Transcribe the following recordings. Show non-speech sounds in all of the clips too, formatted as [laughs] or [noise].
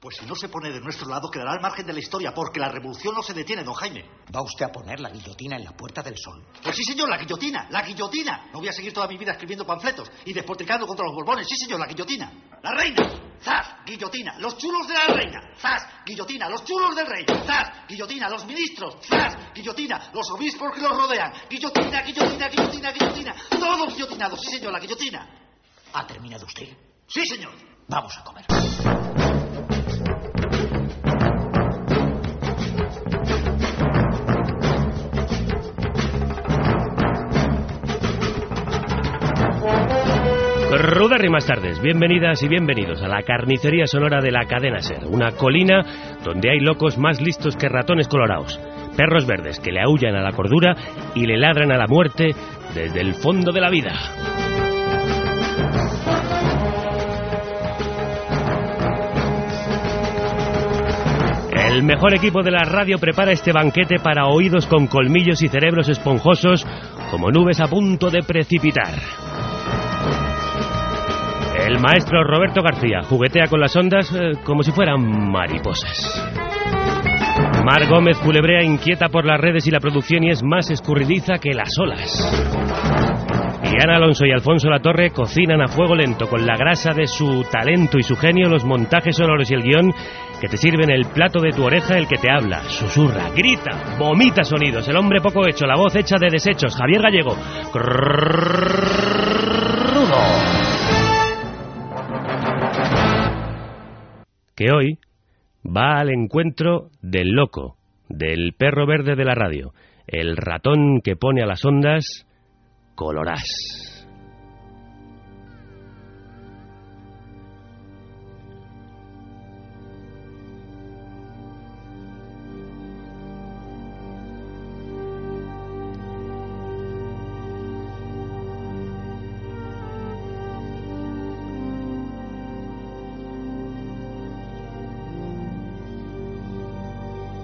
Pues si no se pone de nuestro lado, quedará al margen de la historia, porque la revolución no se detiene, don Jaime. ¿Va usted a poner la guillotina en la Puerta del Sol? Pues sí, señor, la guillotina, la guillotina. No voy a seguir toda mi vida escribiendo panfletos y despotricando contra los borbones. Sí, señor, la guillotina. La reina. ¡Zas! Guillotina. Los chulos de la reina. ¡Zas! Guillotina. Los chulos del rey. ¡Zas! Guillotina. Los ministros. ¡Zas! Guillotina. Los obispos que los rodean. Guillotina, guillotina, guillotina, guillotina. Todos guillotinados. Sí, señor, la guillotina. ¿Ha terminado usted? Sí, señor. Vamos a comer. Rudas rimas tardes, bienvenidas y bienvenidos a la carnicería sonora de la cadena Ser, una colina donde hay locos más listos que ratones colorados, perros verdes que le aullan a la cordura y le ladran a la muerte desde el fondo de la vida. El mejor equipo de la radio prepara este banquete para oídos con colmillos y cerebros esponjosos como nubes a punto de precipitar. El maestro Roberto García juguetea con las ondas eh, como si fueran mariposas. Mar Gómez culebrea inquieta por las redes y la producción y es más escurridiza que las olas. Y Ana Alonso y Alfonso Latorre cocinan a fuego lento con la grasa de su talento y su genio los montajes sonoros y el guion que te sirven el plato de tu oreja el que te habla, susurra, grita, vomita sonidos, el hombre poco hecho, la voz hecha de desechos, Javier Gallego. Que hoy va al encuentro del loco, del perro verde de la radio, el ratón que pone a las ondas colorás.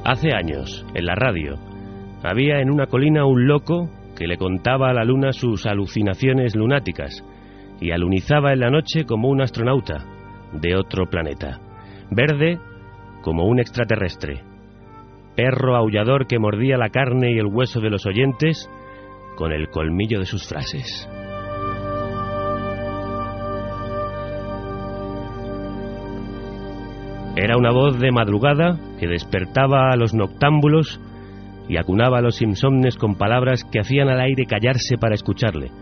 Hace años, en la radio, había en una colina un loco que le contaba a la luna sus alucinaciones lunáticas y alunizaba en la noche como un astronauta de otro planeta, verde como un extraterrestre, perro aullador que mordía la carne y el hueso de los oyentes con el colmillo de sus frases. Era una voz de madrugada que despertaba a los noctámbulos y acunaba a los insomnes con palabras que hacían al aire callarse para escucharle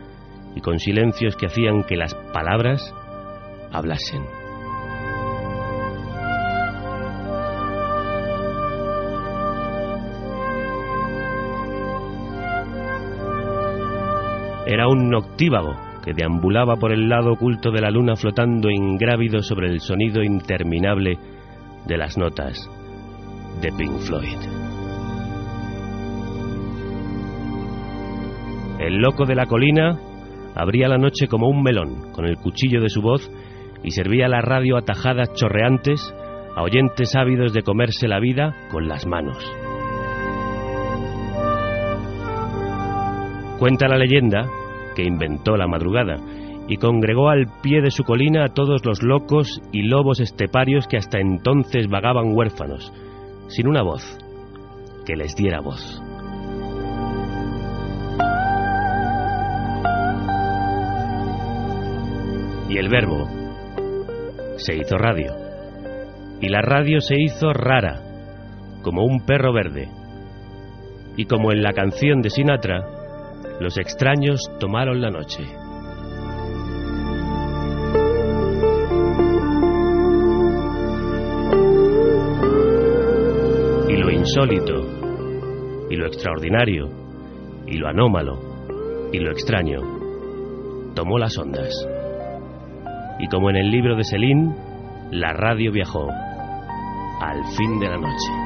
y con silencios que hacían que las palabras hablasen. Era un noctívago que deambulaba por el lado oculto de la luna flotando ingrávido sobre el sonido interminable de las notas de Pink Floyd. El loco de la colina abría la noche como un melón con el cuchillo de su voz y servía la radio a tajadas chorreantes a oyentes ávidos de comerse la vida con las manos. Cuenta la leyenda que inventó la madrugada y congregó al pie de su colina a todos los locos y lobos esteparios que hasta entonces vagaban huérfanos, sin una voz que les diera voz. Y el verbo se hizo radio. Y la radio se hizo rara, como un perro verde. Y como en la canción de Sinatra, los extraños tomaron la noche. Insólito, y lo extraordinario, y lo anómalo, y lo extraño, tomó las ondas. Y como en el libro de Selín, la radio viajó al fin de la noche.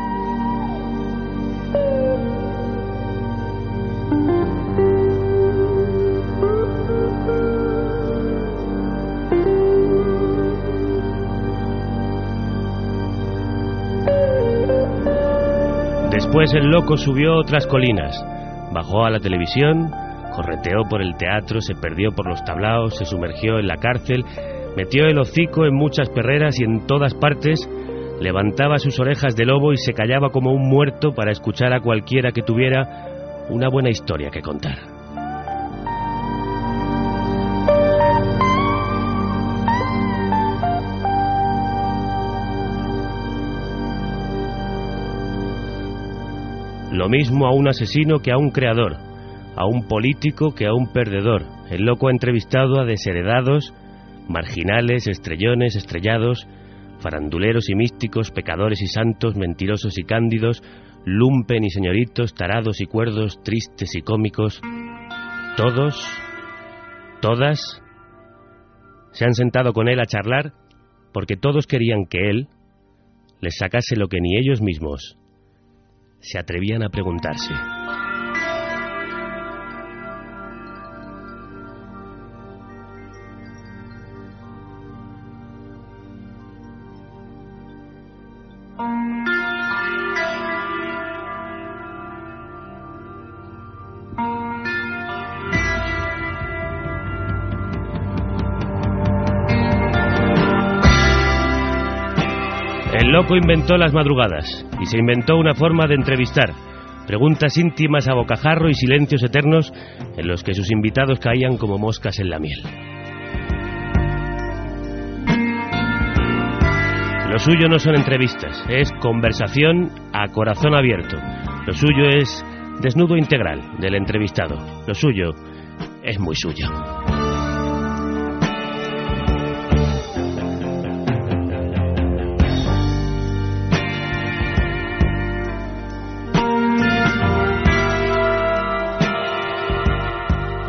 Después el loco subió otras colinas, bajó a la televisión, correteó por el teatro, se perdió por los tablaos, se sumergió en la cárcel, metió el hocico en muchas perreras y en todas partes levantaba sus orejas de lobo y se callaba como un muerto para escuchar a cualquiera que tuviera una buena historia que contar. Lo mismo a un asesino que a un creador, a un político que a un perdedor. El loco ha entrevistado a desheredados, marginales, estrellones, estrellados, faranduleros y místicos, pecadores y santos, mentirosos y cándidos, lumpen y señoritos, tarados y cuerdos, tristes y cómicos. Todos, todas, se han sentado con él a charlar porque todos querían que él les sacase lo que ni ellos mismos se atrevían a preguntarse. Loco inventó las madrugadas y se inventó una forma de entrevistar. Preguntas íntimas a bocajarro y silencios eternos en los que sus invitados caían como moscas en la miel. Lo suyo no son entrevistas, es conversación a corazón abierto. Lo suyo es desnudo integral del entrevistado. Lo suyo es muy suyo.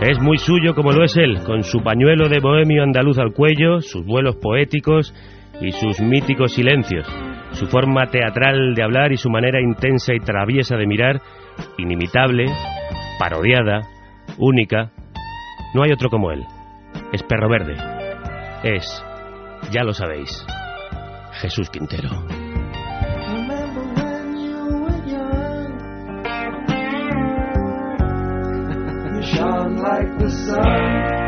Es muy suyo como lo es él, con su pañuelo de bohemio andaluz al cuello, sus vuelos poéticos y sus míticos silencios, su forma teatral de hablar y su manera intensa y traviesa de mirar, inimitable, parodiada, única. No hay otro como él. Es perro verde. Es, ya lo sabéis, Jesús Quintero. Like the sun.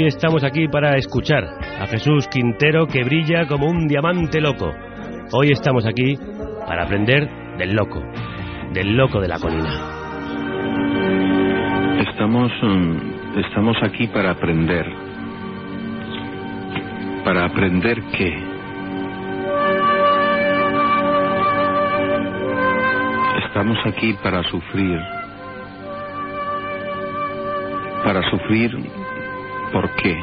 Hoy estamos aquí para escuchar a Jesús Quintero que brilla como un diamante loco. Hoy estamos aquí para aprender del loco, del loco de la colina. Estamos, mm, estamos aquí para aprender. ¿Para aprender qué? Estamos aquí para sufrir. Para sufrir, ¿por qué?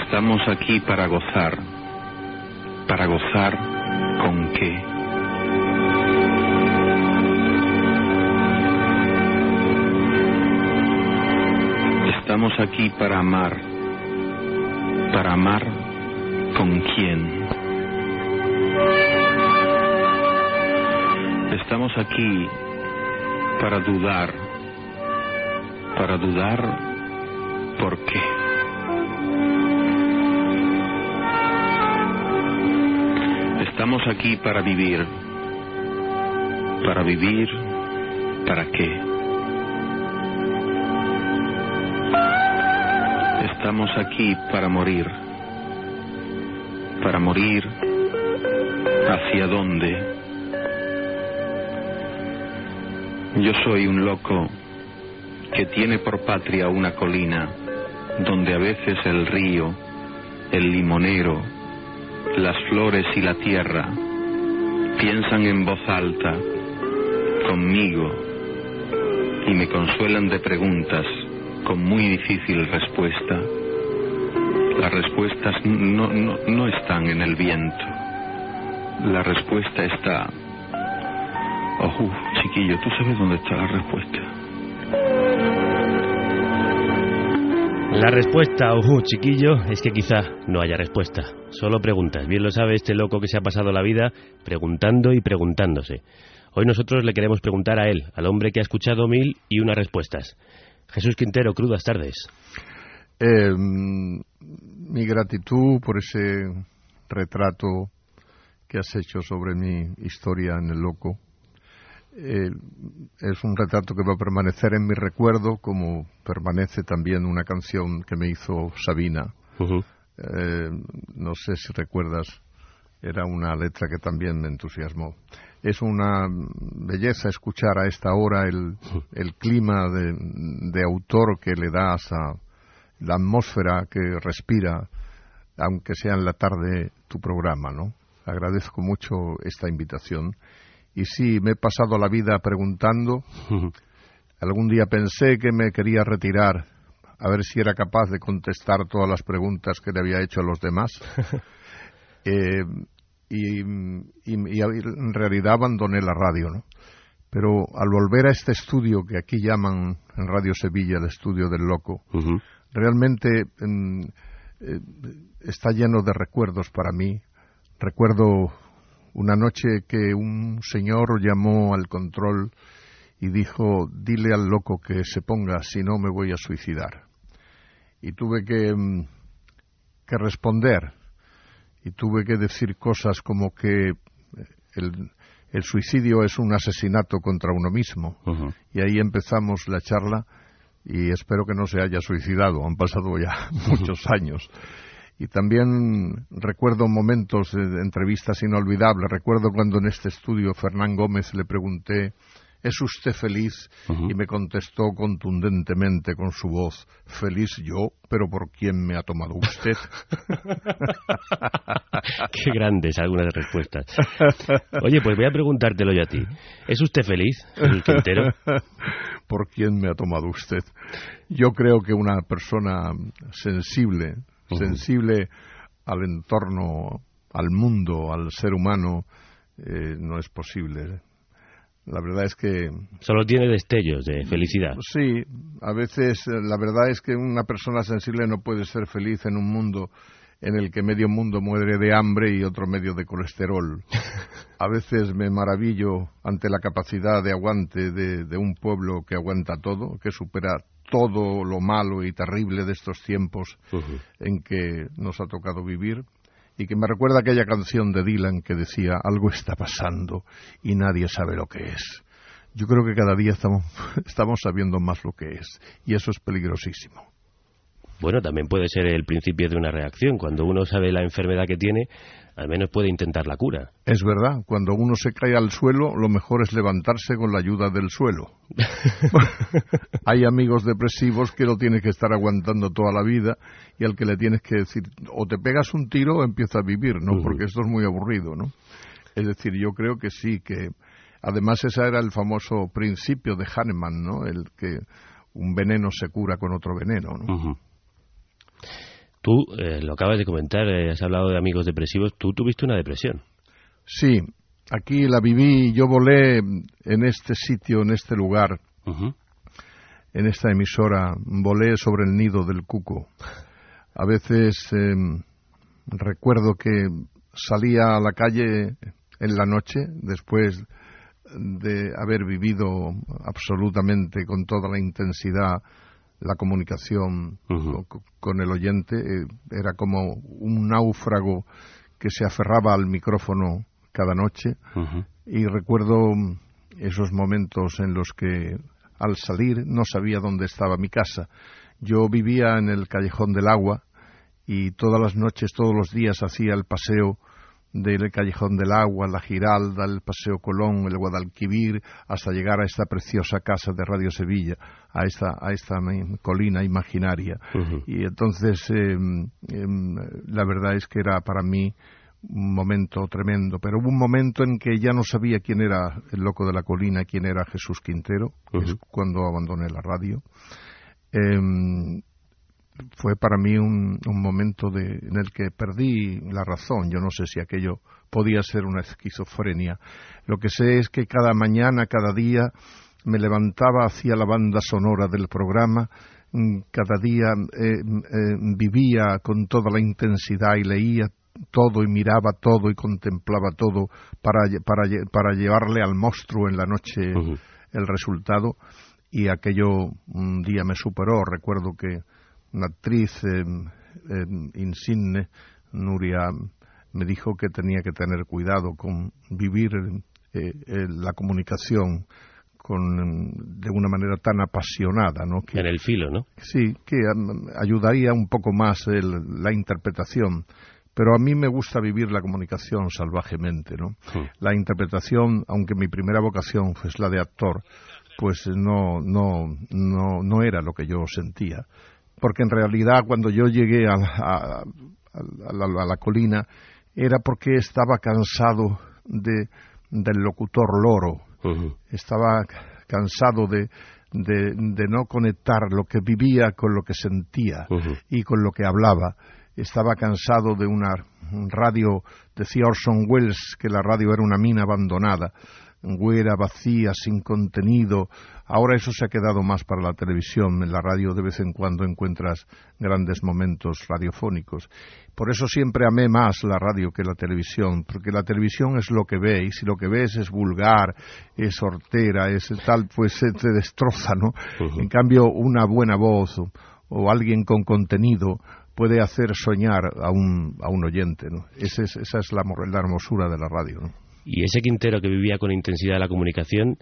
Estamos aquí para gozar. ¿Para gozar con qué? Estamos aquí para amar. ¿Para amar con quién? Estamos aquí para dudar. Para dudar, ¿por qué? Estamos aquí para vivir. Para vivir, ¿para qué? Estamos aquí para morir. Para morir, ¿hacia dónde? Yo soy un loco que tiene por patria una colina donde a veces el río, el limonero, las flores y la tierra piensan en voz alta conmigo y me consuelan de preguntas con muy difícil respuesta. Las respuestas no, no, no están en el viento. La respuesta está... Oh, chiquillo, ¿tú sabes dónde está la respuesta? La respuesta, ujú, chiquillo, es que quizá no haya respuesta. Solo preguntas. Bien lo sabe este loco que se ha pasado la vida preguntando y preguntándose. Hoy nosotros le queremos preguntar a él, al hombre que ha escuchado mil y unas respuestas. Jesús Quintero, crudas tardes. Eh, mi gratitud por ese retrato que has hecho sobre mi historia en el loco. Eh, es un retrato que va a permanecer en mi recuerdo, como permanece también una canción que me hizo Sabina. Eh, no sé si recuerdas, era una letra que también me entusiasmó. Es una belleza escuchar a esta hora el, el clima de, de autor que le das a la atmósfera que respira, aunque sea en la tarde, tu programa, ¿no? Agradezco mucho esta invitación. Y sí, me he pasado la vida preguntando. [laughs] Algún día pensé que me quería retirar a ver si era capaz de contestar todas las preguntas que le había hecho a los demás. [laughs] Eh, y, y- y en realidad abandoné la radio, ¿no? Pero al volver a este estudio que aquí llaman en Radio Sevilla el estudio del loco, realmente mm, eh, está lleno de recuerdos para mí. Recuerdo una noche que un señor llamó al control y dijo, dile al loco que se ponga, si no me voy a suicidar. Y tuve que, mm, que responder y tuve que decir cosas como que el, el suicidio es un asesinato contra uno mismo. Y ahí empezamos la charla y espero que no se haya suicidado. Han pasado ya [laughs] muchos años. Y también recuerdo momentos de entrevistas inolvidables. Recuerdo cuando en este estudio Fernán Gómez le pregunté, ¿es usted feliz? Y me contestó contundentemente con su voz, feliz yo, pero ¿por quién me ha tomado usted? [laughs] Qué grandes algunas respuestas. Oye, pues voy a preguntártelo yo a ti. ¿Es usted feliz, Jesús Quintero? [laughs] ¿Por quién me ha tomado usted? Yo creo que una persona sensible, Sensible al entorno, al mundo, al ser humano, eh, no es posible. La verdad es que Solo tiene destellos de felicidad. sí, a veces eh, la verdad es que una persona sensible no puede ser feliz en un mundo en el que medio mundo muere de hambre y otro medio de colesterol. [laughs] A veces me maravillo ante la capacidad de aguante de, de un pueblo que aguanta todo, que supera todo lo malo y terrible de estos tiempos en que nos ha tocado vivir y que me recuerda aquella canción de Dylan que decía algo está pasando y nadie sabe lo que es. Yo creo que cada día estamos, [laughs] estamos sabiendo más lo que es y eso es peligrosísimo. Bueno, también puede ser el principio de una reacción. Cuando uno sabe la enfermedad que tiene, al menos puede intentar la cura. Es verdad, cuando uno se cae al suelo, lo mejor es levantarse con la ayuda del suelo. [laughs] Hay amigos depresivos que lo tienes que estar aguantando toda la vida y al que le tienes que decir, o te pegas un tiro o empieza a vivir, ¿no? Porque esto es muy aburrido, ¿no? Es decir, yo creo que sí, que además ese era el famoso principio de Hahnemann, ¿no? El que un veneno se cura con otro veneno, ¿no? Ujú. Tú eh, lo acabas de comentar, eh, has hablado de amigos depresivos. Tú tuviste una depresión. Sí, aquí la viví, yo volé en este sitio, en este lugar, en esta emisora, volé sobre el nido del cuco. A veces eh, recuerdo que salía a la calle en la noche, después de haber vivido absolutamente con toda la intensidad la comunicación con el oyente. eh, era como un náufrago que se aferraba al micrófono cada noche y recuerdo mm, esos momentos en los que al salir no sabía dónde estaba mi casa. Yo vivía en el callejón del agua y todas las noches, todos los días hacía el paseo del callejón del agua, la Giralda, el paseo Colón, el Guadalquivir, hasta llegar a esta preciosa casa de Radio Sevilla, a esta, a esta colina imaginaria. Y entonces, em, em, la verdad es que era para mí un momento tremendo, pero hubo un momento en que ya no sabía quién era el loco de la colina, quién era Jesús Quintero, que es cuando abandoné la radio. Em, fue para mí un, un momento de, en el que perdí la razón. Yo no sé si aquello podía ser una esquizofrenia. Lo que sé es que cada mañana, cada día, me levantaba hacia la banda sonora del programa. mm, Cada día eh, eh, vivía con toda la intensidad y leía todo y miraba todo y contemplaba todo para, lle- para, lle- para llevarle al monstruo en la noche el resultado y aquello un día me superó. Recuerdo que una actriz eh, eh, insigne, Nuria, me dijo que tenía que tener cuidado con vivir eh, eh, la comunicación con, de una manera tan apasionada, ¿no? Que, En el filo, ¿no? Sí, que um, ayudaría un poco más el- la interpretación. Pero a mí me gusta vivir la comunicación salvajemente, ¿no? Sí. La interpretación, aunque mi primera vocación fue la de actor, pues no, no, no, no era lo que yo sentía. Porque en realidad cuando yo llegué a, a- a la, a la colina era porque estaba cansado de, del locutor loro, estaba cansado de, de, de no conectar lo que vivía con lo que sentía y con lo que hablaba. Estaba cansado de una radio, decía Orson Welles que la radio era una mina abandonada, güera, vacía, sin contenido. Ahora eso se ha quedado más para la televisión. En la radio de vez en cuando encuentras grandes momentos radiofónicos. Por eso siempre amé más la radio que la televisión, porque la televisión es lo que ve, y si lo que ves es vulgar, es hortera, es tal, pues se te destroza, ¿no? En cambio, una buena voz o, o alguien con contenido puede hacer soñar a un, a un oyente, ¿no? Ese es- esa es la, la hermosura de la radio, ¿no? Y ese Quintero que vivía con intensidad la comunicación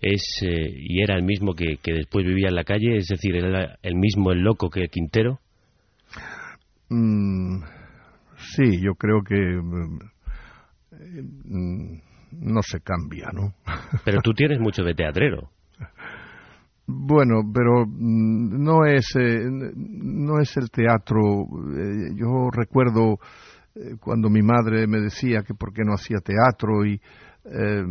es eh, y era el mismo que, que después vivía en la calle, es decir, era el mismo el loco que Quintero. Mm, sí, yo creo que mm, mm, no se cambia, ¿no? [laughs] Pero tú tienes mucho de teatrero. Bueno, pero mm, no es eh, no es el teatro. Eh, yo recuerdo cuando mi madre me decía que por qué no hacía teatro y eh,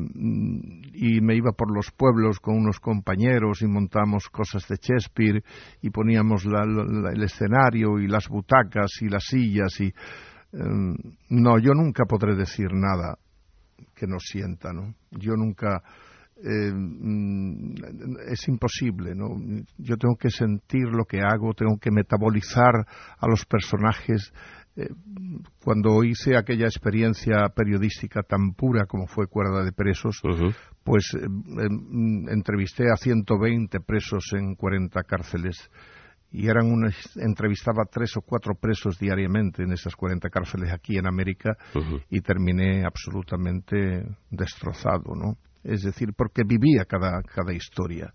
y me iba por los pueblos con unos compañeros y montamos cosas de Shakespeare y poníamos la- el escenario y las butacas y las sillas y eh, no, yo nunca podré decir nada que no sienta, ¿no? Yo nunca eh, mm, es imposible, ¿no? Yo tengo que sentir lo que hago, tengo que metabolizar a los personajes. Eh, cuando hice aquella experiencia periodística tan pura como fue Cuerda de Presos, pues eh, entrevisté a 120 presos en 40 cárceles y eran unas, entrevistaba a tres o cuatro presos diariamente en esas 40 cárceles aquí en América y terminé absolutamente destrozado, ¿no? Es decir, porque vivía cada, cada historia.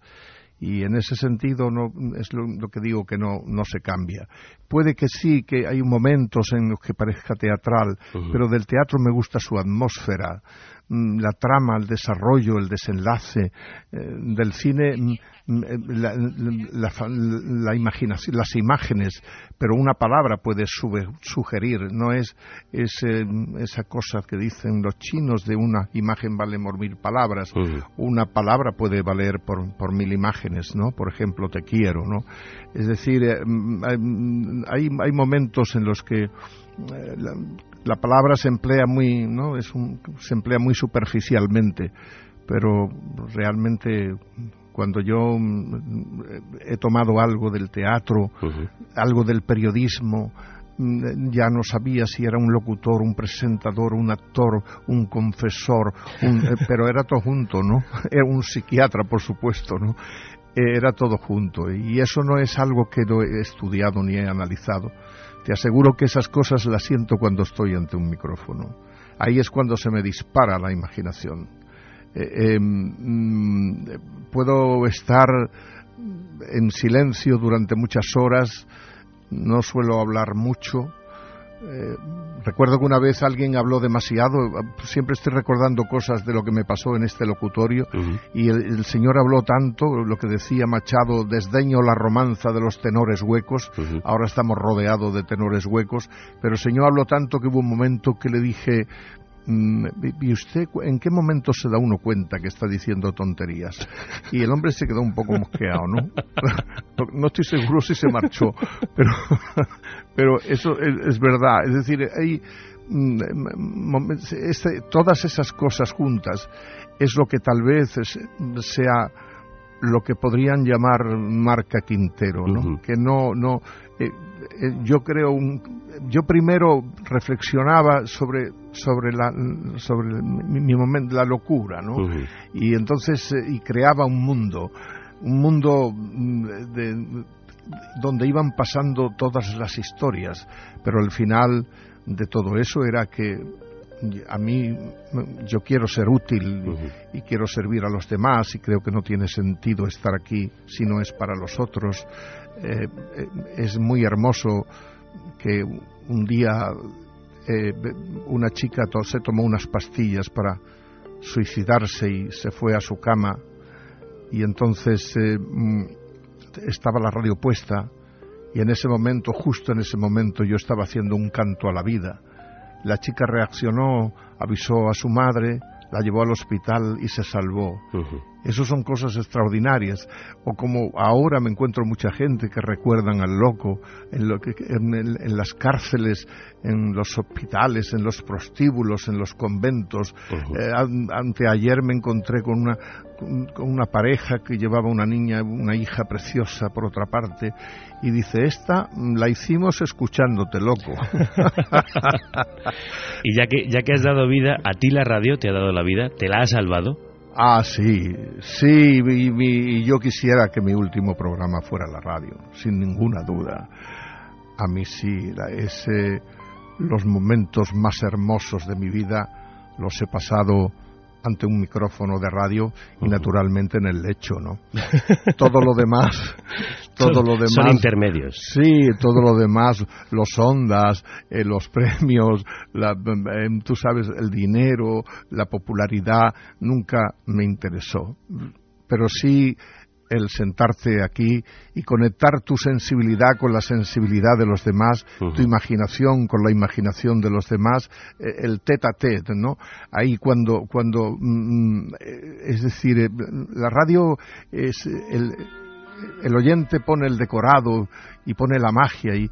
Y en ese sentido no, es lo, lo que digo que no, no se cambia. Puede que sí, que hay momentos en los que parezca teatral, pero del teatro me gusta su atmósfera, la trama, el desarrollo, el desenlace. eh, del cine, mm, mm, eh, la, la imaginación, las imágenes, pero una palabra puede sube- sugerir, no es, es eh, esa cosa que dicen los chinos de una imagen vale por mil palabras. Una palabra puede valer por, por mil imágenes, ¿no? Por ejemplo, te quiero, ¿no? Es decir, mm, hay- mm, hay, momentos en los que la, la palabra se emplea muy, ¿no? Es un- se emplea muy superficialmente, pero realmente cuando yo mm, he tomado algo del teatro, algo del periodismo, mm, ya no sabía si era un locutor, un presentador, un actor, un confesor, un- eh, [laughs] pero era todo junto, ¿no? [laughs] Era un psiquiatra, por supuesto, ¿no? Eh, Era todo junto y eso no es algo que no he estudiado ni he analizado. Te aseguro que esas cosas las siento cuando estoy ante un micrófono. Ahí es cuando se me dispara la imaginación. Eh, eh, mm, puedo estar en silencio durante muchas horas, no suelo hablar mucho. Eh, recuerdo que una vez alguien habló demasiado, siempre estoy recordando cosas de lo que me pasó en este locutorio, y el, el señor habló tanto, lo que decía Machado, desdeño la romanza de los tenores huecos, ahora estamos rodeados de tenores huecos, pero el señor habló tanto que hubo un momento que le dije, mm, ¿y usted en qué momento se da uno cuenta que está diciendo tonterías? Y el hombre se quedó un poco mosqueado. No- [laughs] no estoy seguro si se marchó, pero, [laughs] pero eso es, es verdad. Es decir, hay mm, momen- este- todas esas cosas juntas es lo que tal vez es- sea lo que podrían llamar marca Quintero, ¿no? Que no, no, eh, eh, yo creo, un- yo primero reflexionaba sobre, sobre la, sobre mi, mi momento, la locura, ¿no? Y entonces eh, y creaba un mundo un mundo mm, de- donde iban pasando todas las historias pero el final de todo eso era que a mí yo quiero ser útil y quiero servir a los demás y creo que no tiene sentido estar aquí si no es para los otros. Eh, eh, es muy hermoso que un día eh, una chica se tomó unas pastillas para suicidarse y se fue a su cama y entonces eh, estaba la radio puesta y en ese momento, justo en ese momento, yo estaba haciendo un canto a la vida. La chica reaccionó, avisó a su madre, la llevó al hospital y se salvó. Eso son cosas extraordinarias. O como ahora me encuentro mucha gente que recuerdan al loco en, lo que, en, las cárceles, en los hospitales, en los prostíbulos, en los conventos. Eh, an- anteayer me encontré con una, con una pareja que llevaba una niña, una hija preciosa por otra parte, y dice, esta la hicimos escuchándote, loco. [laughs] Y ya que, ya que has dado vida, a ti la radio te ha dado la vida, te la ha salvado. Ah, sí, sí, y, y yo quisiera que mi último programa fuera la radio, sin ninguna duda. A mí sí, la- ese, los momentos más hermosos de mi vida los he pasado ante un micrófono de radio y naturalmente en el lecho, ¿no? Todo lo demás, [laughs] todo son, lo demás. son intermedios. Sí, todo lo demás, los ondas, eh, los premios, la, eh, tú sabes, el dinero, la popularidad, nunca me interesó. Pero sí el sentarte aquí y conectar tu sensibilidad con la sensibilidad de los demás, tu imaginación con la imaginación de los demás, eh, el tete a tete, ¿no? Ahí cuando, cuando, mm, eh, es decir, la radio es el, el oyente pone el decorado y pone la magia y,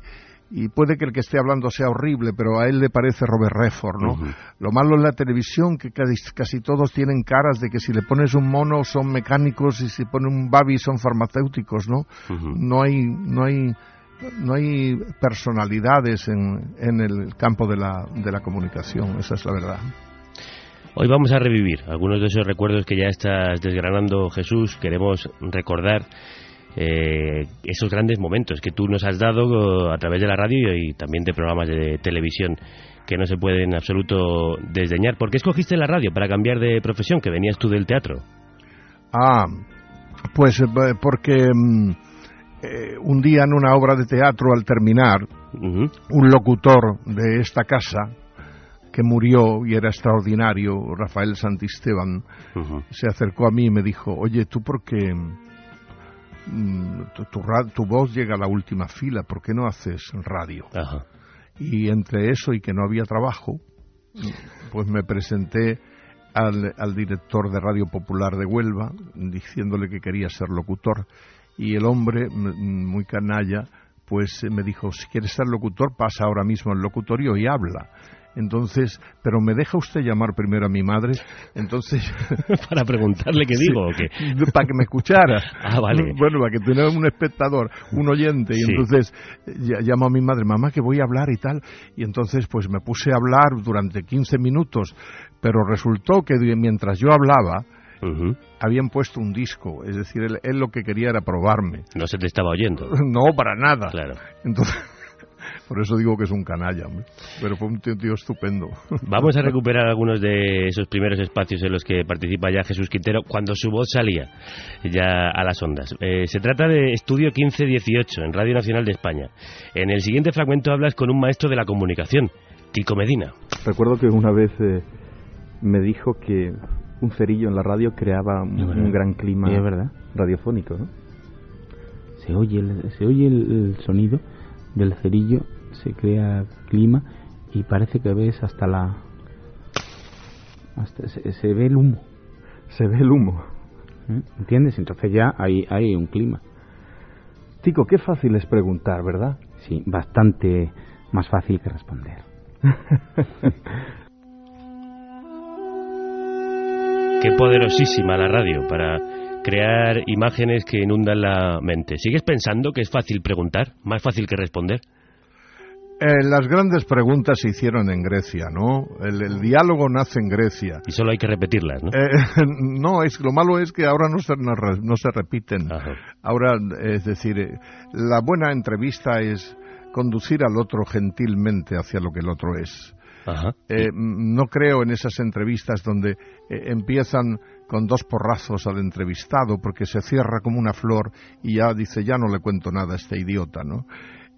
y puede que el que esté hablando sea horrible, pero a él le parece Robert Redford, ¿no? Lo malo en la televisión que casi, casi todos tienen caras de que si le pones un mono son mecánicos y si pone un babi son farmacéuticos, ¿no? No hay no hay no hay personalidades en, en el campo de la, de la comunicación, esa es la verdad. Hoy vamos a revivir algunos de esos recuerdos que ya estás desgranando, Jesús. Queremos recordar eh, esos grandes momentos que tú nos has dado eh, a través de la radio y también de programas de televisión que no se pueden en absoluto desdeñar. ¿Por qué escogiste la radio para cambiar de profesión, que venías tú del teatro? Ah, pues eh, porque mm, eh, un día en una obra de teatro al terminar, un locutor de esta casa que murió y era extraordinario, Rafael Santisteban, se acercó a mí y me dijo, oye, tú por qué mm, tu, tu tu voz llega a la última fila, ¿por qué no haces radio? Ajá. Y entre eso y que no había trabajo, pues me presenté al, al director de Radio Popular de Huelva, diciéndole que quería ser locutor. Y el hombre, muy canalla, pues me dijo, si quieres ser locutor, pasa ahora mismo al locutorio y habla. Entonces, pero ¿me deja usted llamar primero a mi madre? Entonces, [laughs] Para preguntarle qué digo o qué. [laughs] para que me escuchara. [laughs] Ah, vale. Bueno, para que un espectador, un oyente. Y Sí. entonces ya- llamo a mi madre, mamá, que voy a hablar y tal. Y entonces, pues me puse a hablar durante 15 minutos. Pero resultó que mientras yo hablaba, habían puesto un disco. Es decir, él, él lo que quería era probarme. No se te estaba oyendo. No, para nada. Claro. Entonces, por eso digo que es un canalla. hombre. Pero fue un tío, tío estupendo. Vamos a [laughs] recuperar algunos de esos primeros espacios en los que participa ya Jesús Quintero cuando su voz salía ya a las ondas. Eh, se trata de Estudio 1518 en Radio Nacional de España. En el siguiente fragmento hablas con un maestro de la comunicación, Tico Medina. Recuerdo que una vez eh, me dijo que un cerillo en la radio creaba un, gran clima Sí, es verdad. radiofónico, ¿no? Se oye el, se oye el, el sonido del cerillo, se crea clima y parece que ves hasta la... Hasta, se, se ve el humo. Se ve el humo. ¿eh? ¿Entiendes? Entonces ya hay, hay un clima. Tico, qué fácil es preguntar, ¿verdad? Sí, bastante más fácil que responder. [laughs] Qué poderosísima la radio para crear imágenes que inundan la mente. ¿Sigues pensando que es fácil preguntar? ¿Más fácil que responder? Eh, las grandes preguntas se hicieron en Grecia, ¿no? El, el diálogo nace en Grecia. Y solo hay que repetirlas, ¿no? Eh, [laughs] no, es lo malo es que ahora no se, no, no se repiten. Ajá. Ahora, es decir, eh, la buena entrevista es conducir al otro gentilmente hacia lo que el otro es. Ajá. Eh, no creo en esas entrevistas donde empiezan con dos porrazos al entrevistado porque se cierra como una flor y ya dice ya no le cuento nada a este idiota, ¿no?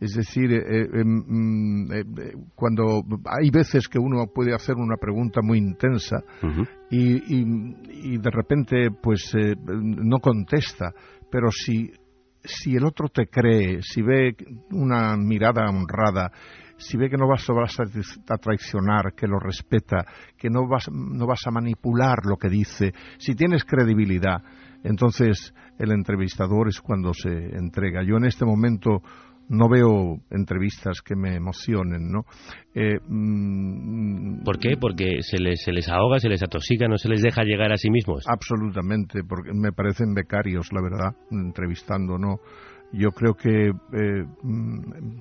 Es decir, eh, eh, em, mm, eh, cuando hay veces que uno puede hacer una pregunta muy intensa y, y- y de repente pues no contesta, pero si si el otro te cree, si ve una mirada honrada, si ve que no vas, vas a, traicionar, que lo respeta, que no vas, no vas a manipular lo que dice, si tienes credibilidad, entonces el entrevistador es cuando se entrega. Yo en este momento no veo entrevistas que me emocionen, ¿no? Eh, mm, ¿Por qué? Porque se les, se les ahoga, se les atosiga, no se les deja llegar a sí mismos. Absolutamente, porque me parecen becarios, la verdad, entrevistando, ¿no? Yo creo que eh, mm,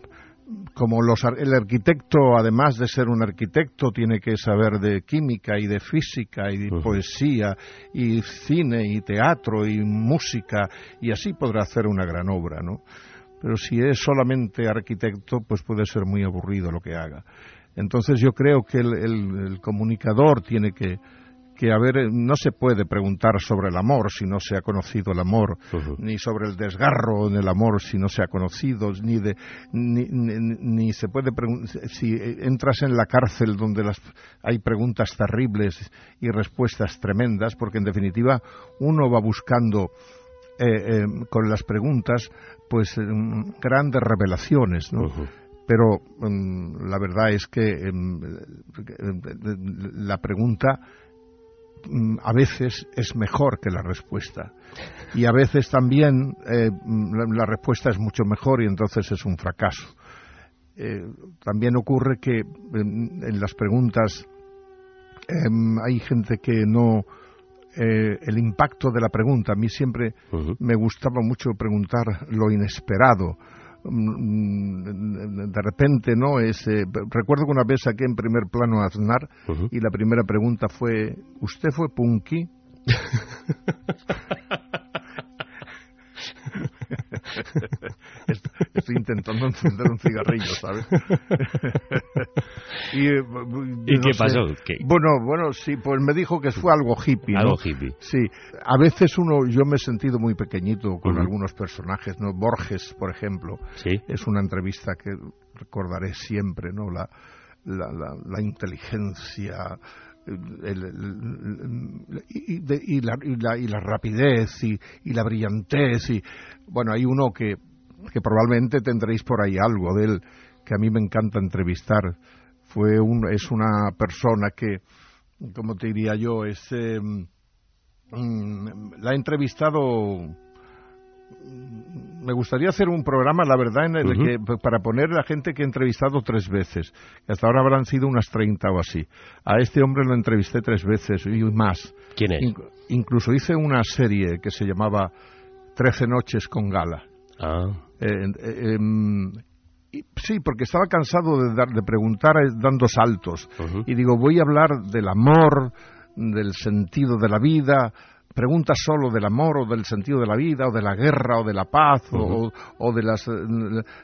como los, el arquitecto, además de ser un arquitecto, tiene que saber de química y de física y de poesía y cine y teatro y música y así podrá hacer una gran obra, ¿no? Pero si es solamente arquitecto, pues puede ser muy aburrido lo que haga. Entonces yo creo que el, el- el comunicador tiene que, que haber, eh, no se puede preguntar sobre el amor si no se ha conocido el amor, ni sobre el desgarro en el amor si no se ha conocido, ni, de, ni, ni- ni se puede pregun- si entras en la cárcel donde las, hay preguntas terribles y respuestas tremendas, porque en definitiva uno va buscando eh, eh, con las preguntas pues grandes revelaciones, ¿no? Pero mm, la verdad es que em, eh, la pregunta a veces es mejor que la respuesta y a veces también eh, mm, la, respuesta es mucho mejor y entonces es un fracaso. Eh, también ocurre que en las preguntas em, hay gente que no eh, el impacto de la pregunta a mí siempre me gustaba mucho preguntar lo inesperado. Mm, De repente, ¿no? Es, eh, recuerdo que una vez saqué en primer plano a Aznar y la primera pregunta fue, ¿usted fue punky? Est- [laughs] Estoy intentando encender un cigarrillo, ¿sabes? [laughs] y eh, ¿Y no qué sé. pasó? ¿Qué? Bueno, bueno, sí, pues me dijo que fue algo hippie, ¿no? Algo hippie. Sí, a veces uno, yo me he sentido muy pequeñito con algunos personajes, ¿no? Borges, por ejemplo, Sí. es una entrevista que recordaré siempre, ¿no? La, la, la, la inteligencia el- el- el- y, de- y la, y, la, y la rapidez y, y la brillantez y bueno hay uno que, que probablemente tendréis por ahí algo de él que a mí me encanta entrevistar fue un, es una persona que como te diría yo es eh, mm, la he entrevistado me gustaría hacer un programa, la verdad, en el que, p- para poner a gente que he entrevistado tres veces. Hasta ahora habrán sido unas 30 o así. A este hombre lo entrevisté tres veces y más. ¿Quién es? Inc- incluso hice una serie que se llamaba Trece noches con Gala. Ah, Eh, eh, em, sí, porque estaba cansado de, dar- de preguntar eh, dando saltos. Y digo, voy a hablar del amor, del sentido de la vida. Preguntas solo del amor o del sentido de la vida o de la guerra o de la paz o, o de las, eh,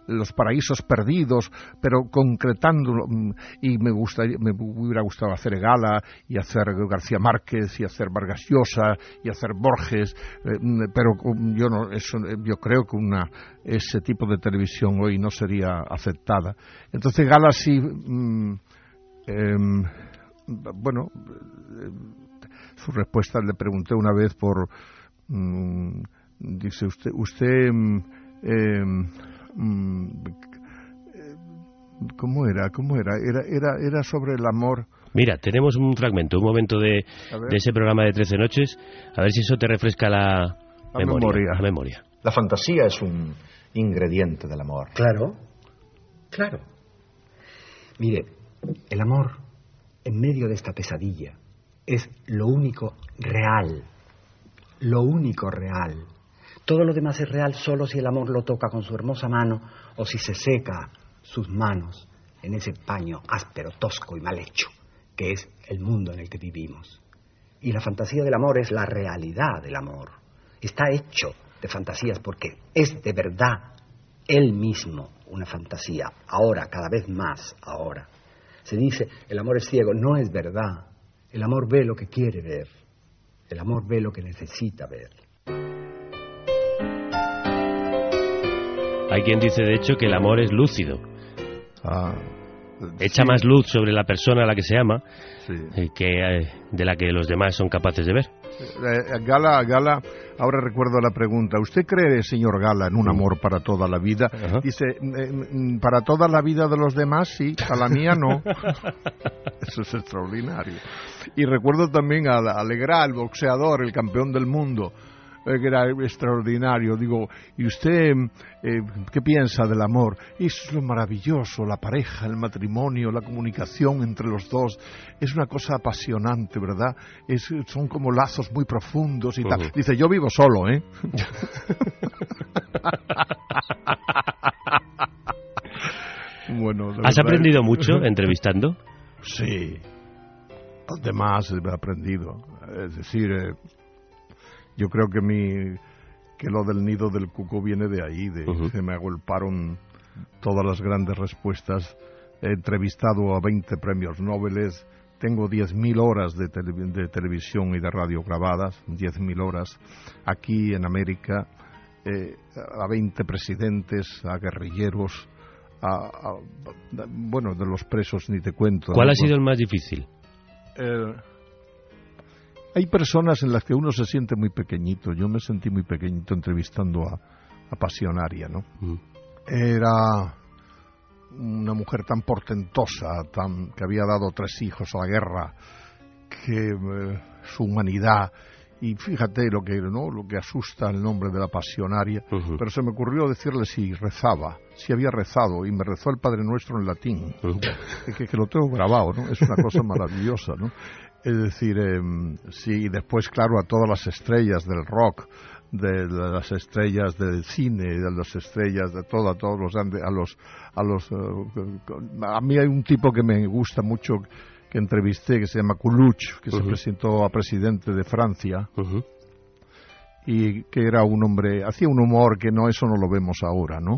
los paraísos perdidos, pero concretándolo. mm, Y me, gustaría, me hubiera gustado hacer Gala y hacer García Márquez y hacer Vargas Llosa y hacer Borges, eh, mm, pero mm, yo no, eso, eh, yo creo que una ese tipo de televisión hoy no sería aceptada. Entonces Gala sí, mm, em, bueno, eh, su respuesta le pregunté una vez por, mm, dice usted, usted, mm, em, mm, ¿cómo era? ¿Cómo era? Era, era, era sobre el amor. mira, tenemos un fragmento, un momento de, ese programa de 13 noches, a ver si eso te refresca la, La memoria. La memoria. La fantasía es un ingrediente del amor. Claro, claro. Mire, el amor, en medio de esta pesadilla, es lo único real. Lo único real. Todo lo demás es real solo si el amor lo toca con su hermosa mano o si se seca sus manos en ese paño áspero, tosco y mal hecho, que es el mundo en el que vivimos. Y la fantasía del amor es la realidad del amor. Está hecho de fantasías porque es de verdad él mismo una fantasía, ahora, cada vez más ahora. Se dice, el amor es ciego, no es verdad. El amor ve lo que quiere ver. El amor ve lo que necesita ver. Hay quien dice, de hecho, que el amor es lúcido. Ah, Echa sí, más luz sobre la persona a la que se ama sí. eh, que eh, de la que los demás son capaces de ver. Eh, Gala, Gala, ahora recuerdo la pregunta. ¿Usted cree, señor Gala, en un amor para toda la vida? Ajá. Dice, eh, mm, para toda la vida de los demás, sí, a la mía no. [laughs] Eso es extraordinario. Y recuerdo también a a el boxeador, el campeón del mundo, eh, que era extraordinario. Digo, ¿y usted eh, qué piensa del amor? Eso es lo maravilloso, la pareja, el matrimonio, la comunicación entre los dos. Es una cosa apasionante, ¿verdad? Es, son como lazos muy profundos y tal. Dice, yo vivo solo, ¿eh? [laughs] bueno, ¿Has aprendido mucho entrevistando? Sí. Además, he aprendido. Es decir, eh, yo creo que mi que lo del nido del cuco viene de ahí, de Ujú. que me agolparon todas las grandes respuestas. He entrevistado a 20 premios Nobel, tengo 10.000 horas de, tele- de televisión y de radio grabadas, 10.000 horas aquí en América, eh, a 20 presidentes, a guerrilleros, a, a- bueno, de los presos ni te cuento. ¿Cuál ¿no? ha sido el más difícil? Eh, hay personas en las que uno se siente muy pequeñito. Yo me sentí muy pequeñito entrevistando a, a Pasionaria, ¿no? Mm. Era una mujer tan portentosa, tan que había dado tres hijos a la guerra, que eh, su humanidad y fíjate lo que no lo que asusta el nombre de la pasionaria, pero se me ocurrió decirle si rezaba, si había rezado y me rezó el Padre Nuestro en latín Ujú. que, que- que lo tengo grabado, ¿no? Es una cosa maravillosa, ¿no? Es decir, em, sí, y después, claro, a todas las estrellas del rock, de, las estrellas del cine, de las estrellas de todo, a todos los, a los, a los, eh, a mí hay un tipo que me gusta mucho que entrevisté que se llama Coluch, que se presentó a presidente de Francia y que era un hombre, hacía un humor que no, eso no lo vemos ahora, ¿no?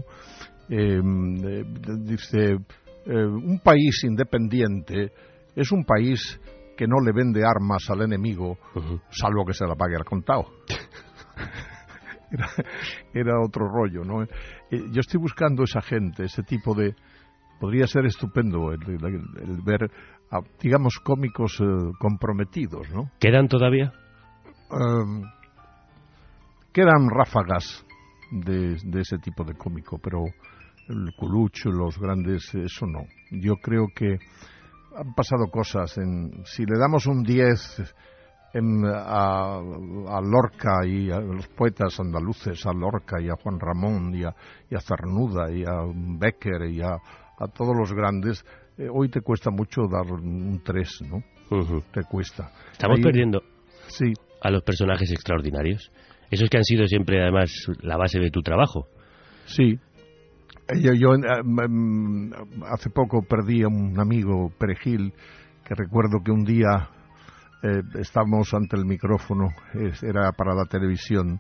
Eh, eh, dice, eh, un país independiente es un país que no le vende armas al enemigo, salvo que se la pague al contado. [laughs] era, era otro rollo, ¿no? Eh, yo estoy buscando esa gente, ese tipo de... Podría ser estupendo el, el- el ver, digamos, cómicos eh, comprometidos, ¿no? ¿Quedan todavía? Em, quedan ráfagas de, de ese tipo de cómico, pero el culucho, los grandes, eso no. Yo creo que han pasado cosas. En, si le damos un 10 em, a, a Lorca y a los poetas andaluces, a Lorca y a Juan Ramón y a, y a Cernuda y a Becker y a, a todos los grandes, eh, hoy te cuesta mucho dar un 3, ¿no? Te cuesta. Estamos Ahí- perdiendo Sí. a los personajes extraordinarios. Esos que han sido siempre, además, la base de tu trabajo. Sí. Eh, Yo, yo, eh, mm, hace poco perdí a un amigo, Perejil, que recuerdo que un día eh, estábamos ante el micrófono, era para la televisión,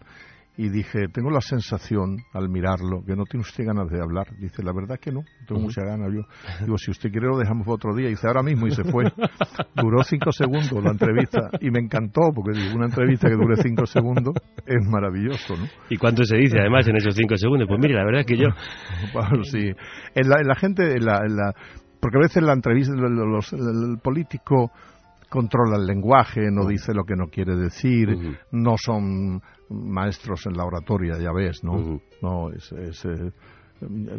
y dije, tengo la sensación al mirarlo que no tiene usted ganas de hablar. Dice, la verdad que no, tengo Ujú. mucha ganas yo. Digo, si usted quiere lo dejamos para otro día. Dice, ahora mismo y se fue. [laughs] Duró cinco segundos la entrevista y me encantó porque digo, una entrevista que dure cinco segundos es maravilloso, ¿no? ¿Y cuánto se dice, además, en esos cinco segundos? Pues mire, la verdad es que yo... [laughs] Bueno, sí. En la, en la gente, en la, en la- porque a veces la entrevista, lo- lo- los- el político controla el lenguaje, no dice lo que no quiere decir, no son maestros en la oratoria, ya ves, ¿no? No, es, es, eh,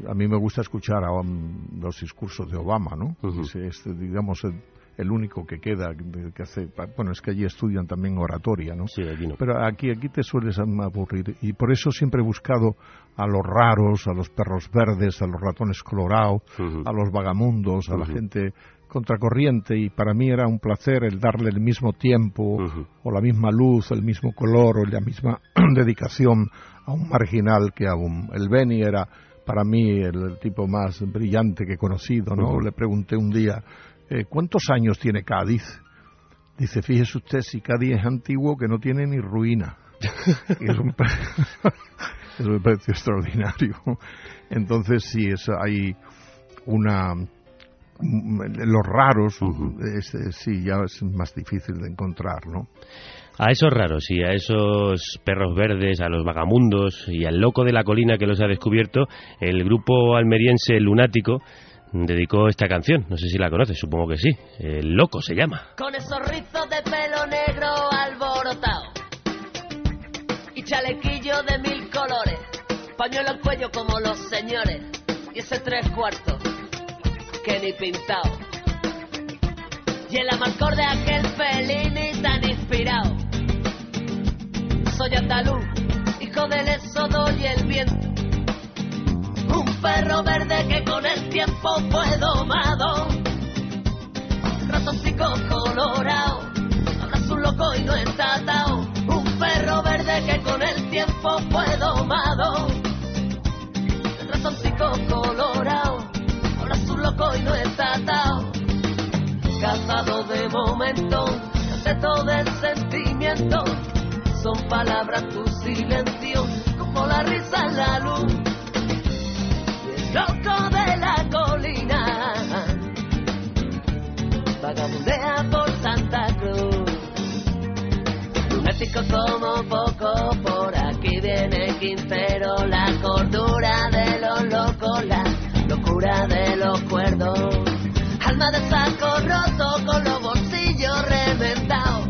a mí me gusta escuchar a, um, los discursos de Obama, ¿no? Es, es, digamos, el, el único que queda, que hace, bueno, es que allí estudian también oratoria, ¿no? Sí, aquí no. Pero aquí, aquí te sueles aburrir. Y por eso siempre he buscado a los raros, a los perros verdes, a los ratones colorados, a los vagamundos, a la gente contracorriente. Y para mí era un placer el darle el mismo tiempo, o la misma luz, el mismo color, o la misma [clears throat] dedicación a un marginal que a un. El Beni era para mí el, tipo más brillante que he conocido, ¿no? Le pregunté un día, eh, ¿cuántos años tiene Cádiz? Dice, fíjese usted, si Cádiz es antiguo que no tiene ni ruina. [laughs] Es un pre- [laughs] eso me pareció extraordinario. Entonces, sí, es, hay una... Los raros, es- es- sí, ya es más difícil de encontrar, ¿no? A esos raros y a esos perros verdes, a los vagamundos y al loco de la colina que los ha descubierto, el grupo almeriense Lunático dedicó esta canción. No sé si la conoces, supongo que sí. El loco se llama. Con esos rizos de pelo negro alborotado y chalequillo de mil colores, pañuelo al cuello como los señores y ese tres cuartos que ni pintado. Y el amarcor de aquel Fellini tan inspirado. Soy andaluz, hijo del éxodo y el viento. Un perro verde que con el tiempo fue domado ratoncico colorado. Hablas un loco y no está atado. Un perro verde que con el tiempo fue domado. Ratoncico colorado. Loco y no está atado. Cazado de momento, todo el sentimiento. Son palabras tu silencio, como la risa en la luz. El loco de la colina vagabundea por Santa Cruz. Lunático como poco, por aquí viene Quintero, la cordura de los locos, la de los cuerdos. Alma de saco roto con los bolsillos reventados,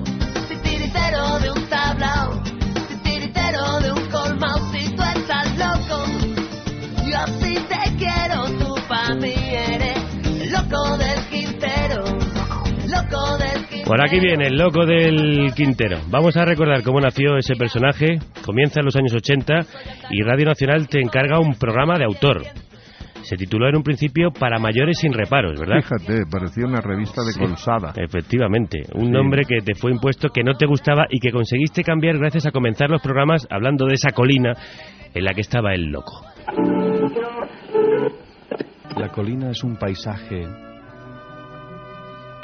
titiritero de un tablao, titiritero de un colmao, si tú estás loco, yo así te quiero, tú pa' mí eres loco del Quintero, loco del Quintero. Por aquí viene el loco del Quintero. Vamos a recordar cómo nació ese personaje. Comienza en los años 80 y Radio Nacional te encarga un programa de autor. Se tituló en un principio Para mayores sin reparos, ¿verdad? Fíjate, parecía una revista de Sí, Colsada. Efectivamente, un Sí. nombre que te fue impuesto que no te gustaba y que conseguiste cambiar gracias a comenzar los programas hablando de esa colina en la que estaba el loco. La colina es un paisaje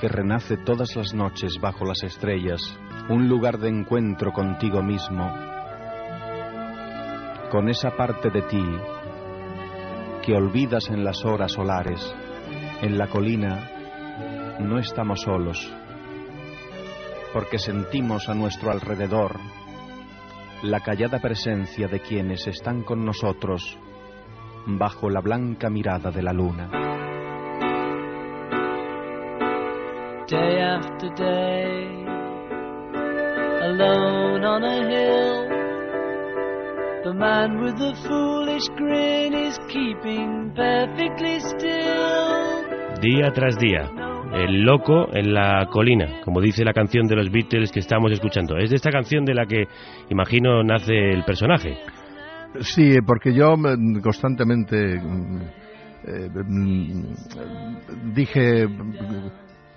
que renace todas las noches bajo las estrellas, un lugar de encuentro contigo mismo, con esa parte de ti que olvidas en las horas solares. En la colina no estamos solos, porque sentimos a nuestro alrededor la callada presencia de quienes están con nosotros bajo la blanca mirada de la luna. day after day, alone on a hill. The man with the foolish grin is keeping perfectly still. Día tras día, El loco en la colina, como dice la canción de los Beatles que estamos escuchando. Es de esta canción de la que imagino nace el personaje. Sí, porque yo constantemente mm, eh, mm, dije mm,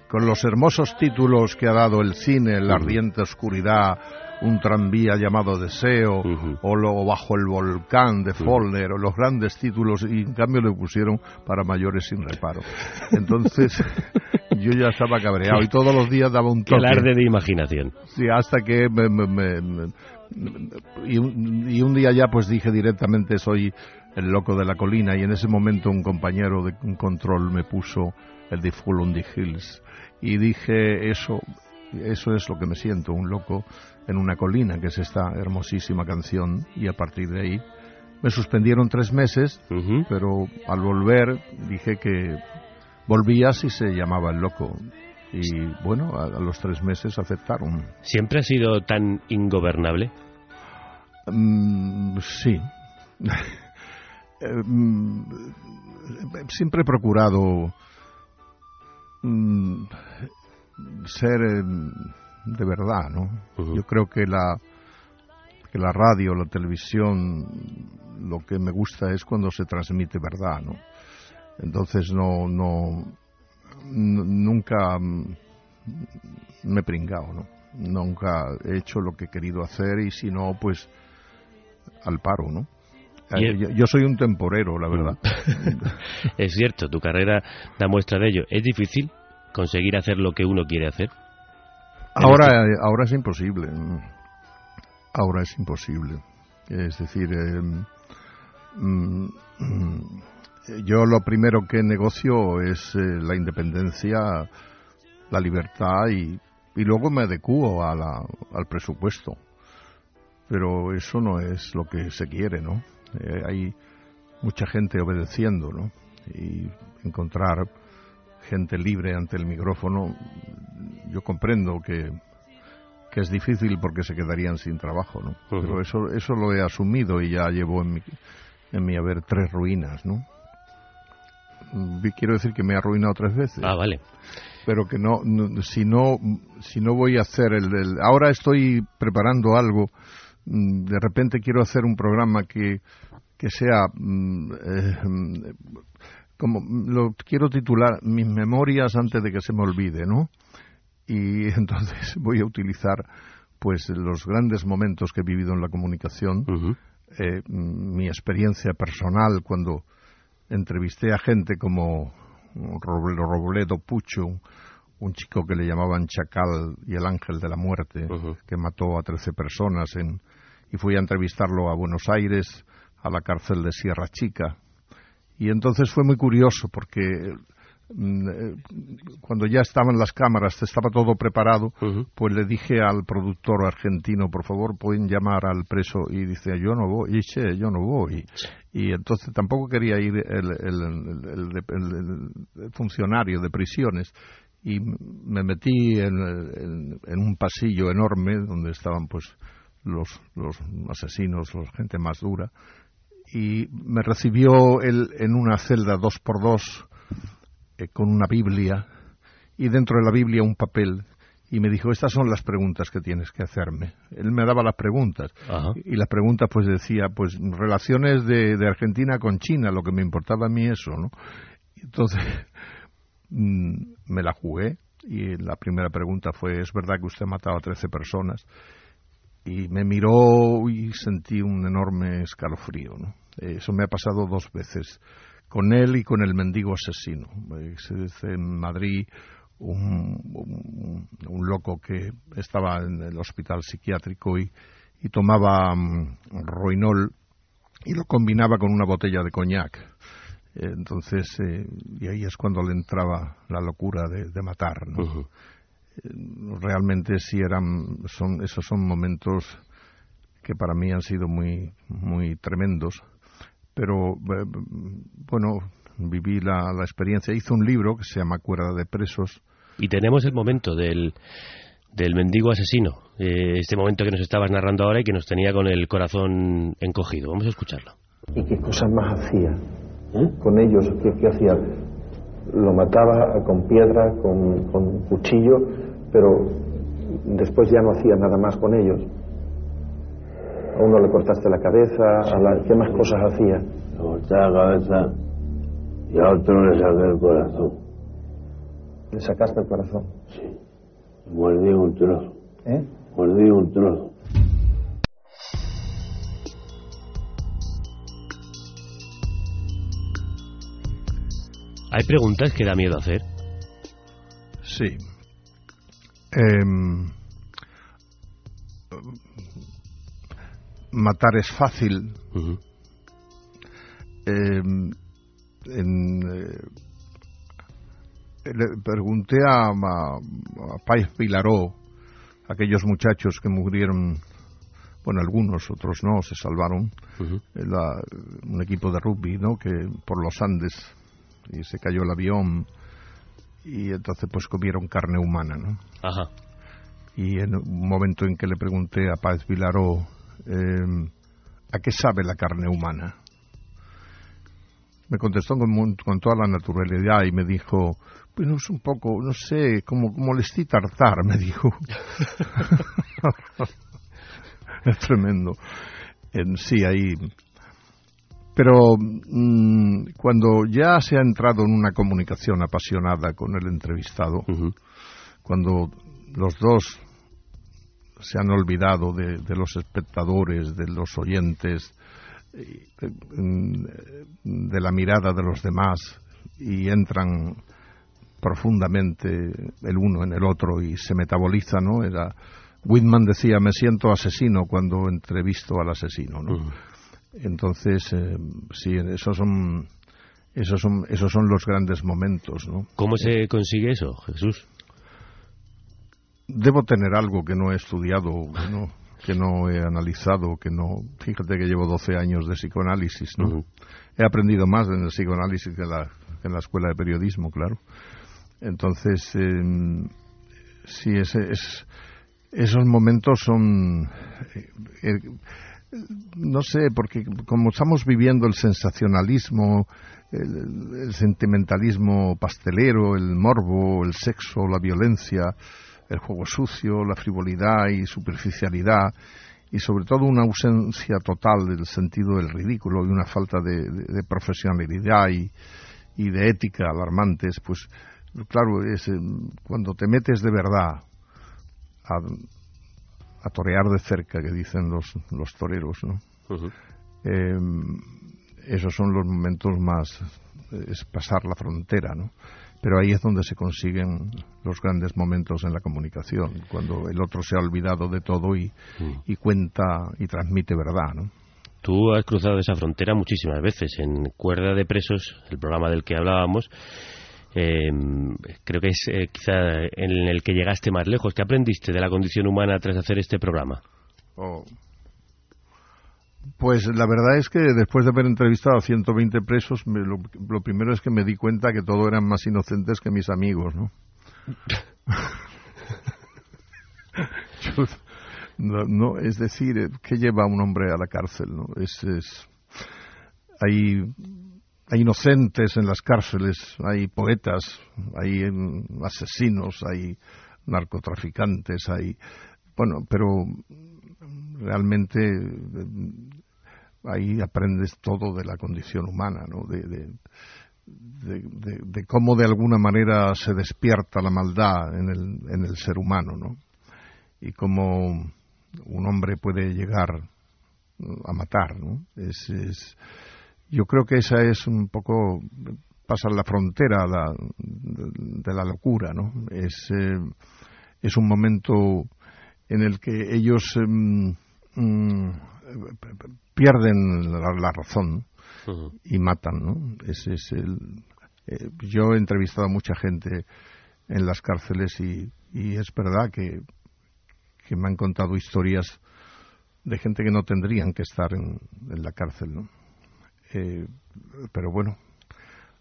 con los hermosos títulos que ha dado el cine, La ardiente oscuridad, un tranvía llamado Deseo, o lo Bajo el volcán de Follner, o los grandes títulos, y en cambio le pusieron para mayores sin reparo. Entonces, [laughs] yo ya estaba cabreado y todos los días daba un Que toque. alarde de imaginación. Sí, hasta que me, me- me- me- y, un, y un día ya pues dije directamente soy el loco de la colina y en ese momento un compañero de un control me puso el de Full on the Hills y dije eso eso es lo que me siento un loco en una colina que es esta hermosísima canción y a partir de ahí me suspendieron tres meses pero al volver dije que volvía si se llamaba el loco y bueno a, a los tres meses aceptaron ¿Siempre ha sido tan ingobernable? Mm, sí. [laughs] Eh, mm, Siempre he procurado mm, ser eh, de verdad, ¿no? Yo creo que la que la radio, la televisión, lo que me gusta es cuando se transmite verdad, ¿no? Entonces no no nunca me he pringado, ¿no? Nunca he hecho lo que he querido hacer y si no, pues al paro, ¿no? Yo soy un temporero, la verdad. [laughs] es cierto, tu carrera da muestra de ello. ¿Es difícil conseguir hacer lo que uno quiere hacer? Ahora, eh, ahora es imposible. Ahora es imposible. Es decir, eh, mm, mm, [clears throat] yo lo primero que negocio es eh, la independencia, la libertad y, y luego me adecuo a la- al presupuesto. Pero eso no es lo que se quiere, ¿no? Eh, hay mucha gente obedeciendo, ¿no? Y encontrar gente libre ante el micrófono, yo comprendo que, que es difícil porque se quedarían sin trabajo, ¿no? Pero eso, eso lo he asumido y ya llevo en mi, en mi haber tres ruinas, ¿no? Quiero decir que me he arruinado tres veces. Ah, vale. Pero que no, no- si no, si no voy a hacer el, el- ahora estoy preparando algo, mm, de repente quiero hacer un programa que, que sea, mm, eh, como lo quiero titular Mis memorias antes de que se me olvide, ¿no? Y [laughs] entonces voy a utilizar pues los grandes momentos que he vivido en la comunicación, eh, mi experiencia personal cuando entrevisté a gente como Roble- Robledo Pucho, un chico que le llamaban Chacal y el Ángel de la Muerte, que mató a 13 personas, en, y fui a entrevistarlo a Buenos Aires, a la cárcel de Sierra Chica. Y entonces fue muy curioso porque mm, eh, cuando ya estaban las cámaras, estaba todo preparado, pues le dije al productor argentino, por favor, pueden llamar al preso, y dice, yo no voy, y che, yo no voy. Y entonces tampoco quería ir el, el- el- el- el- el funcionario de prisiones. Y me metí en, en- en un pasillo enorme donde estaban pues los, los asesinos, la gente más dura. Y me recibió él en una celda dos por dos eh, con una Biblia y dentro de la Biblia un papel y me dijo estas son las preguntas que tienes que hacerme. Él me daba las preguntas. Y las preguntas pues decía pues relaciones de, de Argentina con China lo que me importaba a mí eso no entonces [laughs] mm, me la jugué y la primera pregunta fue es verdad que usted ha matado a 13 personas y me miró y sentí un enorme escalofrío ¿no? eso me ha pasado dos veces con él y con el mendigo asesino. Es, es en Madrid un, un- loco que estaba en el hospital psiquiátrico y, y tomaba mm, roinol y lo combinaba con una botella de coñac. Entonces, eh, y ahí es cuando le entraba la locura de, de matar. Realmente sí eran, son, esos son momentos que para mí han sido muy, muy tremendos pero eh, bueno, viví la, la experiencia. Hice un libro que se llama Cuerda de Presos. Y tenemos el momento del, del mendigo asesino, eh, este momento que nos estabas narrando ahora y que nos tenía con el corazón encogido. Vamos a escucharlo. ¿Y qué cosas más hacía con ellos? ¿Qué, qué hacía? Lo mataba con piedra, con, con cuchillo, pero después ya no hacía nada más con ellos. A uno le cortaste la cabeza, a la, ¿qué más cosas hacía? Le corté la cabeza y a otro le saqué el corazón. ¿Le sacaste el corazón? Sí. Mordí un trozo. ¿Eh? Mordí un trozo. Hay preguntas que da miedo hacer. Sí. Em, matar es fácil. Em, en, eh, le pregunté a, a, a Pilaró, aquellos muchachos que murieron, bueno, algunos, otros no, se salvaron, la- un equipo de rugby, ¿no?, que por los Andes, y se cayó el avión, y entonces pues comieron carne humana, ¿no? Ajá. Y en un momento en que le pregunté a Páez Vilaró, eh, ¿a qué sabe la carne humana? Me contestó con, con toda la naturalidad y me dijo, pues no es un poco, no sé, como, como le estoy tartar, me dijo. [laughs] [laughs] es tremendo. En sí, ahí. Pero mm, cuando ya se ha entrado en una comunicación apasionada con el entrevistado, cuando los dos se han olvidado de, de los espectadores, de los oyentes, y, mm, de la mirada de los demás y entran profundamente el uno en el otro y se metaboliza, ¿no? Era Whitman decía, me siento asesino cuando entrevisto al asesino, ¿no? Entonces, eh, sí, esos son, esos son, esos son los grandes momentos, ¿no? ¿Cómo se consigue eso, Jesús? Debo tener algo que no he estudiado, que no, que no he analizado, que no... Fíjate que llevo 12 años de psicoanálisis, ¿no? He aprendido más en el psicoanálisis que en la, que en la escuela de periodismo, claro. Entonces, eh, sí, ese, es, esos momentos son... eh, eh, no sé, porque como estamos viviendo el sensacionalismo, el, sentimentalismo pastelero, el morbo, el sexo, la violencia, el juego sucio, la frivolidad y superficialidad, y sobre todo una ausencia total del sentido del ridículo y una falta de, profesionalidad y, y de ética alarmantes, pues claro, es, eh, cuando te metes de verdad a, a torear de cerca, que dicen los, los toreros, ¿no? Eh, esos son los momentos más, es pasar la frontera, ¿no? Pero ahí es donde se consiguen los grandes momentos en la comunicación, cuando el otro se ha olvidado de todo y, y cuenta y transmite verdad, ¿no? Tú has cruzado esa frontera muchísimas veces. En Cuerda de Presos, el programa del que hablábamos, eh, creo que es eh, quizá en el que llegaste más lejos. ¿Qué aprendiste de la condición humana tras hacer este programa? Oh. Pues la verdad es que después de haber entrevistado a 120 presos, me- lo, lo primero es que me di cuenta que todos eran más inocentes que mis amigos, ¿no? Yo- [laughs] no, no, es decir, eh, ¿qué lleva a un hombre a la cárcel? ¿no? Es, es- hay, hay inocentes en las cárceles, hay poetas, hay em, asesinos, hay narcotraficantes, hay... Bueno, pero realmente eh, ahí aprendes todo de la condición humana, ¿no? De, cómo de alguna manera se despierta la maldad en el, ser humano, ¿no? Y cómo un hombre puede llegar a matar, ¿no? Es, es- yo creo que esa es un poco pasar la frontera la- de, de la locura, ¿no? Es, eh, es un momento en el que ellos em, mm, pierden la, la razón y matan, ¿no? Ese es el, eh, yo he entrevistado a mucha gente en las cárceles y, y es verdad que, que me han contado historias de gente que no tendrían que estar en, en la cárcel, ¿no? Eh, pero bueno,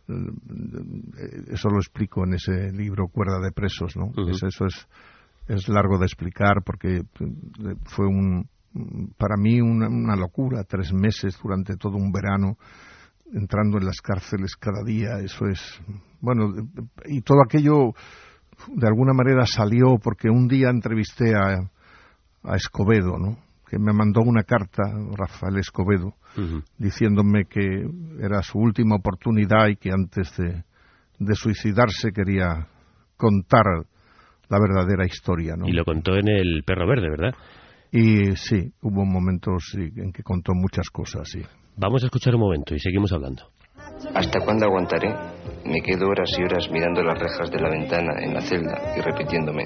eh, eso lo explico en ese libro Cuerda de Presos, ¿no? Es- eso es, es largo de explicar porque eh, fue un, para mí una, una locura, tres meses durante todo un verano entrando en las cárceles cada día, eso es, bueno, y todo aquello de alguna manera salió porque un día entrevisté a, a Escobedo, ¿no? que me mandó una carta, Rafael Escobedo, diciéndome que era su última oportunidad y que antes de, de suicidarse quería contar la verdadera historia. ¿no? Y lo contó en el Perro Verde, ¿verdad? Y sí, hubo momentos sí, en que contó muchas cosas, sí. Vamos a escuchar un momento y seguimos hablando. ¿Hasta cuándo aguantaré? Me quedo horas y horas mirando las rejas de la ventana en la celda y repitiéndome,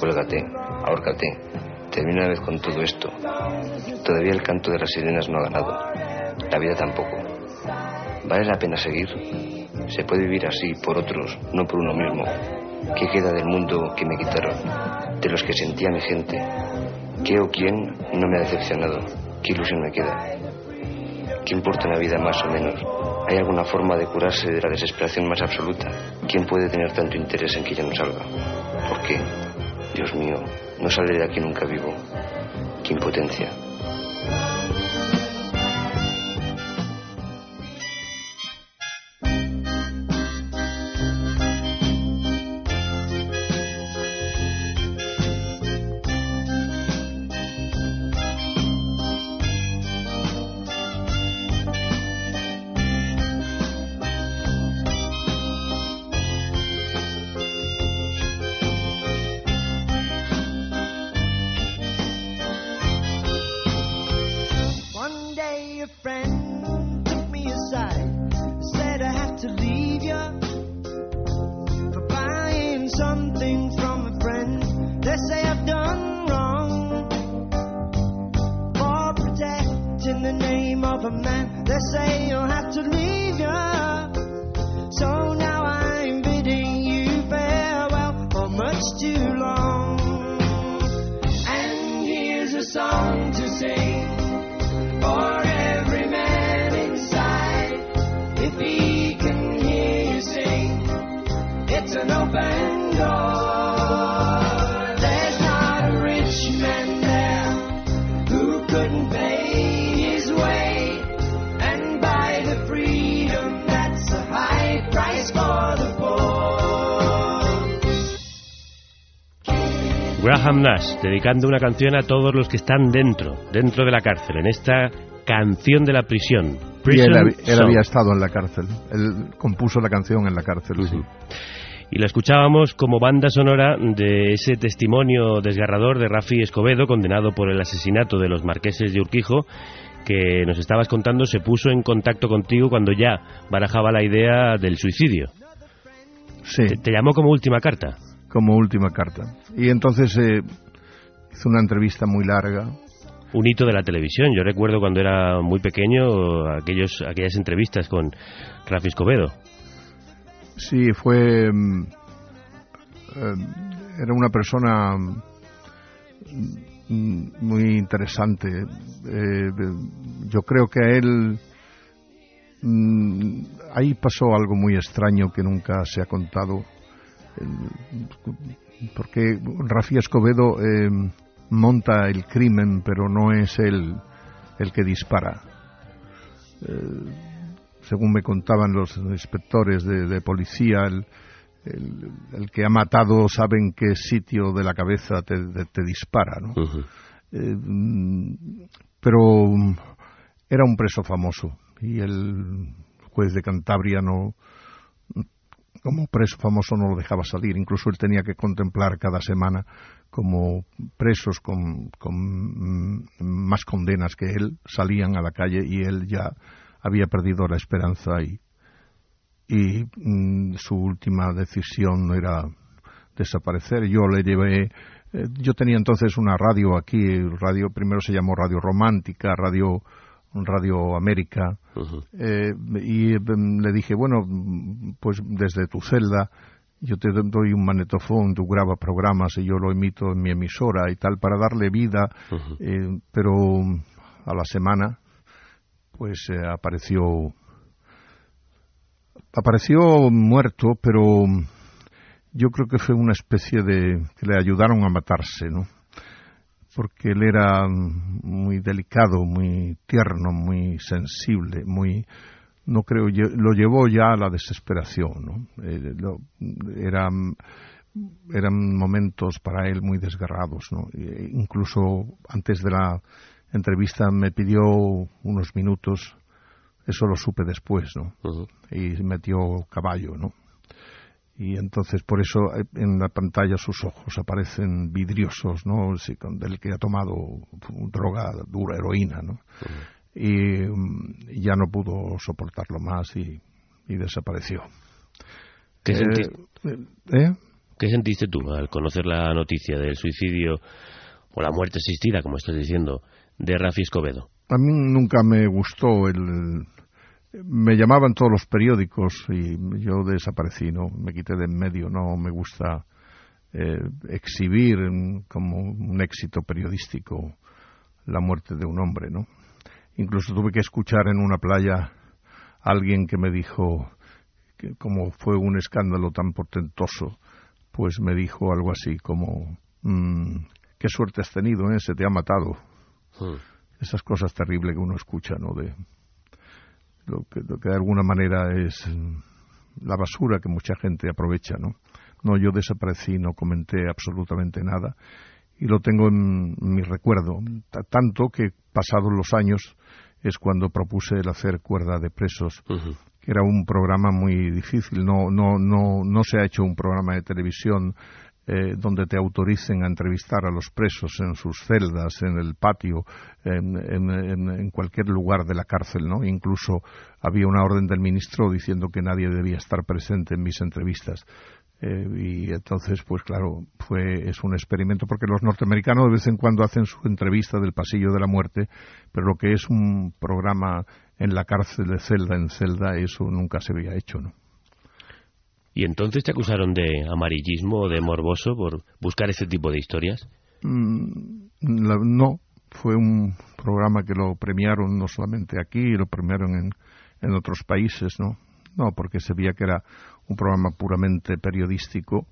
cuélgate, ahórcate, termina una vez con todo esto. Todavía el canto de las sirenas no ha ganado, la vida tampoco. ¿Vale la pena seguir? ¿Se puede vivir así por otros, no por uno mismo? ¿Qué queda del mundo que me quitaron? De los que sentía mi gente. ¿Qué o quién no me ha decepcionado? ¿Qué ilusión me queda? ¿Qué importa una vida más o menos? ¿Hay alguna forma de curarse de la desesperación más absoluta? ¿Quién puede tener tanto interés en que ya no salga? ¿Por qué? Dios mío, no saldré de aquí nunca vivo. ¡Qué impotencia! Nash, dedicando una canción a todos los que están dentro, dentro de la cárcel, en esta canción de la prisión. Y él, Song. había estado en la cárcel. Él compuso la canción en la cárcel, sí. Y la escuchábamos como banda sonora de ese testimonio desgarrador de Rafi Escobedo, condenado por el asesinato de los marqueses de Urquijo, que nos estabas contando se puso en contacto contigo cuando ya barajaba la idea del suicidio. Sí. Te, te llamó como última carta. Como última carta. Y entonces eh, hizo una entrevista muy larga. Un hito de la televisión. Yo recuerdo cuando era muy pequeño aquellos, aquellas entrevistas con Rafi Escobedo. Sí, fue. mm, eh, era una persona mm, muy interesante. Eh, yo creo que a él. mm, ahí pasó algo muy extraño que nunca se ha contado. Eh, Porque Rafi Escobedo eh, monta el crimen, pero no es él el que dispara. Eh, según me contaban los inspectores de, de policía, el, el- el que ha matado sabe en qué sitio de la cabeza te, te- te dispara, ¿no? Eh, pero era un preso famoso y el juez de Cantabria no, como preso famoso no lo dejaba salir. Incluso él tenía que contemplar cada semana como presos con, mm, más condenas que él salían a la calle y él ya había perdido la esperanza y, y mm, su última decisión era desaparecer. Yo le llevé, eh, yo tenía entonces una radio aquí, radio primero se llamó Radio Romántica, Radio Radio América, eh, y mm, le dije, bueno, pues desde tu celda yo te doy un magnetofón, tú grabas programas y yo lo emito en mi emisora y tal, para darle vida, eh, pero a la semana pues eh, apareció apareció muerto, pero yo creo que fue una especie de que le ayudaron a matarse, ¿no? Porque él era muy delicado, muy tierno, muy sensible, muy no creo, lo llevó ya a la desesperación, ¿no? Eh, lo- eran, eran momentos para él muy desgarrados, ¿no? E incluso antes de la entrevista me pidió unos minutos, eso lo supe después, ¿no? Y metió caballo, ¿no? Y entonces por eso eh, en la pantalla sus ojos aparecen vidriosos, ¿no? Sí, con- del que ha tomado droga dura, heroína, ¿no? Y mm, ya no pudo soportarlo más y, y desapareció. ¿Qué, Eh, sentiste, ¿eh? ¿Qué sentiste tú al conocer la noticia del suicidio o la muerte asistida, como estás diciendo, de Rafi Escobedo? A mí nunca me gustó el... Me llamaban todos los periódicos y yo desaparecí, ¿no? Me quité de en medio, no me gusta eh, exhibir como un éxito periodístico la muerte de un hombre, ¿no? Incluso tuve que escuchar en una playa a alguien que me dijo que como fue un escándalo tan portentoso, pues me dijo algo así como mm, qué suerte has tenido, ¿eh? Se te ha matado esas cosas terribles que uno escucha, ¿no? De lo que, lo que de alguna manera es mm, la basura que mucha gente aprovecha, ¿no? No, yo desaparecí, no comenté absolutamente nada y lo tengo en mi recuerdo, ta- tanto que pasados los años es cuando propuse el hacer cuerda de presos, que era un programa muy difícil, no, no, no, no se ha hecho un programa de televisión eh, donde te autoricen a entrevistar a los presos en sus celdas, en el patio, en, cualquier lugar de la cárcel, ¿no? Incluso había una orden del ministro diciendo que nadie debía estar presente en mis entrevistas. Eh, y entonces, pues claro, fue, es un experimento porque los norteamericanos de vez en cuando hacen su entrevista del pasillo de la muerte, pero lo que es un programa en la cárcel de celda en celda, eso nunca se había hecho, ¿no? ¿Y entonces te acusaron de amarillismo o de morboso por buscar ese tipo de historias? Mm, no, fue un programa que lo premiaron no solamente aquí, lo premiaron en, en otros países, ¿no? No, porque se veía que era un programa puramente periodístico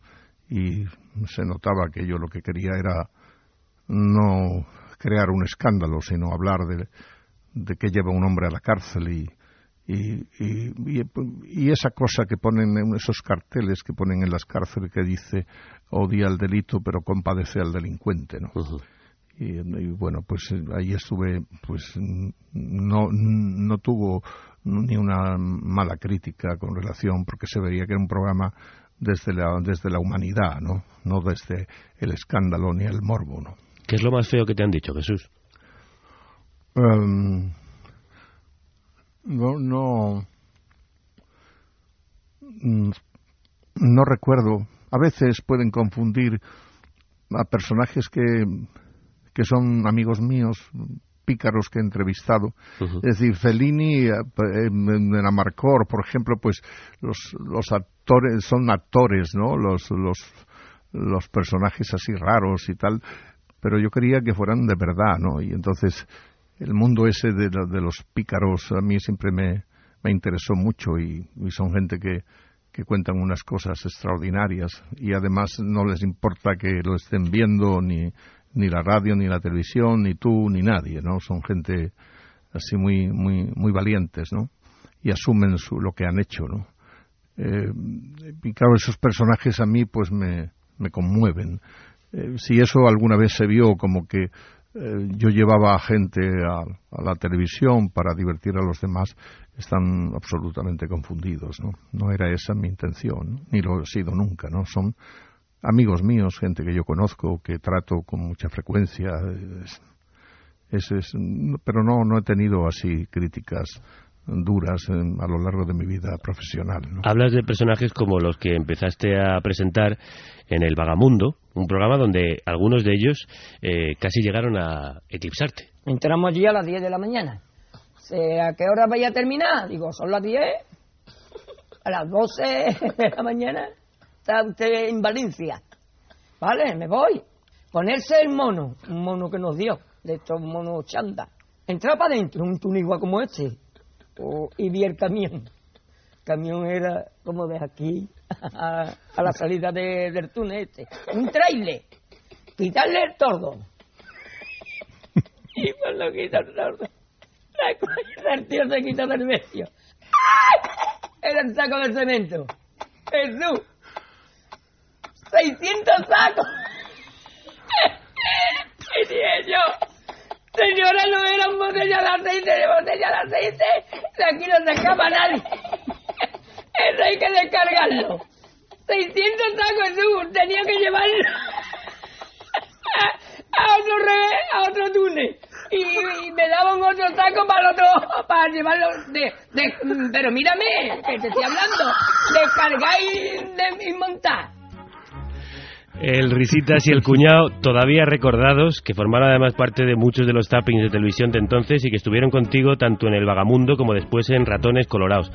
y se notaba que yo lo que quería era no crear un escándalo, sino hablar de, de qué lleva un hombre a la cárcel y, y, y, esa cosa que ponen en esos carteles que ponen en las cárceles que dice odia al delito pero compadece al delincuente, ¿no? y, y bueno, pues eh, ahí estuve, pues no, no tuvo ni una mala crítica con relación, porque se veía que era un programa desde la, desde la humanidad, ¿no? No desde el escándalo ni el morbo, ¿no? ¿Qué es lo más feo que te han dicho, Jesús? Em, no, no, mm, no recuerdo. A veces pueden confundir a personajes que, que son amigos míos, pícaros que he entrevistado. Es decir, Fellini, eh, en, en Amarcor, por ejemplo, pues los, los actores son actores, ¿no? Los, los, los personajes así raros y tal, pero yo quería que fueran de verdad, ¿no? Y entonces el mundo ese de, de los pícaros a mí siempre me, me interesó mucho y, y son gente que, que cuentan unas cosas extraordinarias y además no les importa que lo estén viendo ni, ni la radio, ni la televisión, ni tú, ni nadie, ¿no? Son gente así muy, muy, muy valientes, ¿no? Y asumen su, lo que han hecho, ¿no? Eh, y claro, esos personajes a mí pues me, me conmueven. Eh, si eso alguna vez se vio como que eh, yo llevaba a gente a, la televisión para divertir a los demás, están absolutamente confundidos, ¿no? No era esa mi intención, ni lo he sido nunca, ¿no? Son amigos míos, gente que yo conozco, que trato con mucha frecuencia, es- es- pero no, no he tenido así críticas duras en- a lo largo de mi vida profesional, ¿no? Hablas de personajes como los que empezaste a presentar en El Vagamundo, un programa donde algunos de ellos eh, casi llegaron a eclipsarte. Entramos allí a las 10 de la mañana. ¿A qué hora vaya a terminar? Digo, son las 10. A las 12 de la mañana está usted en Valencia. Vale, me voy. Ponerse el mono, un mono que nos dio, de estos monos chanda. Entrar para adentro, un túnico como este. Oh, y vi el camión. El camión era como de aquí a, la salida de- del túnel este. Un trailer. Quitarle el tordo. Y cuando quita el tordo, la del tío se quita del medio. era el saco de cemento. Jesús. 600 sacos. [laughs] y dije señora, no eran botellas de aceite, de botella de aceite. De aquí no se escapa nadie. Eso hay que descargarlo. 600 sacos, Jesús. Tenía que llevarlo a otro revés, a otro túnel. Y, y me daban otro saco para otro, para llevarlo de, de- pero mírame, que te estoy hablando, descargar y, de- y montar. El Risitas y el cuñado, todavía recordados, que formaron además parte de muchos de los tappings de televisión de entonces y que estuvieron contigo tanto en El Vagamundo como después en Ratones Colorados.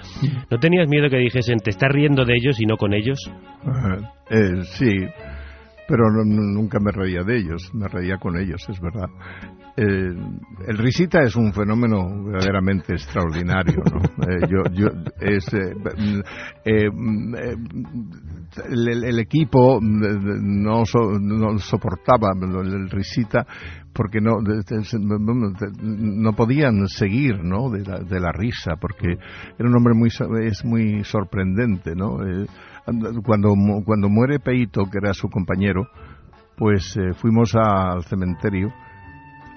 ¿No tenías miedo que dijesen, te estás riendo de ellos y no con ellos? Ajá. Eh, sí, pero no- nunca me reía de ellos, me reía con ellos, es verdad. Eh, el risita es un fenómeno verdaderamente extraordinario, ¿no? Eh, yo, yo, es, eh, eh, mm, el, el- equipo mm, no, so- no soportaba el risita porque no no podían seguir no de la, de la risa porque era un hombre muy es muy sorprendente no cuando cuando muere Peito que era su compañero pues eh, fuimos al cementerio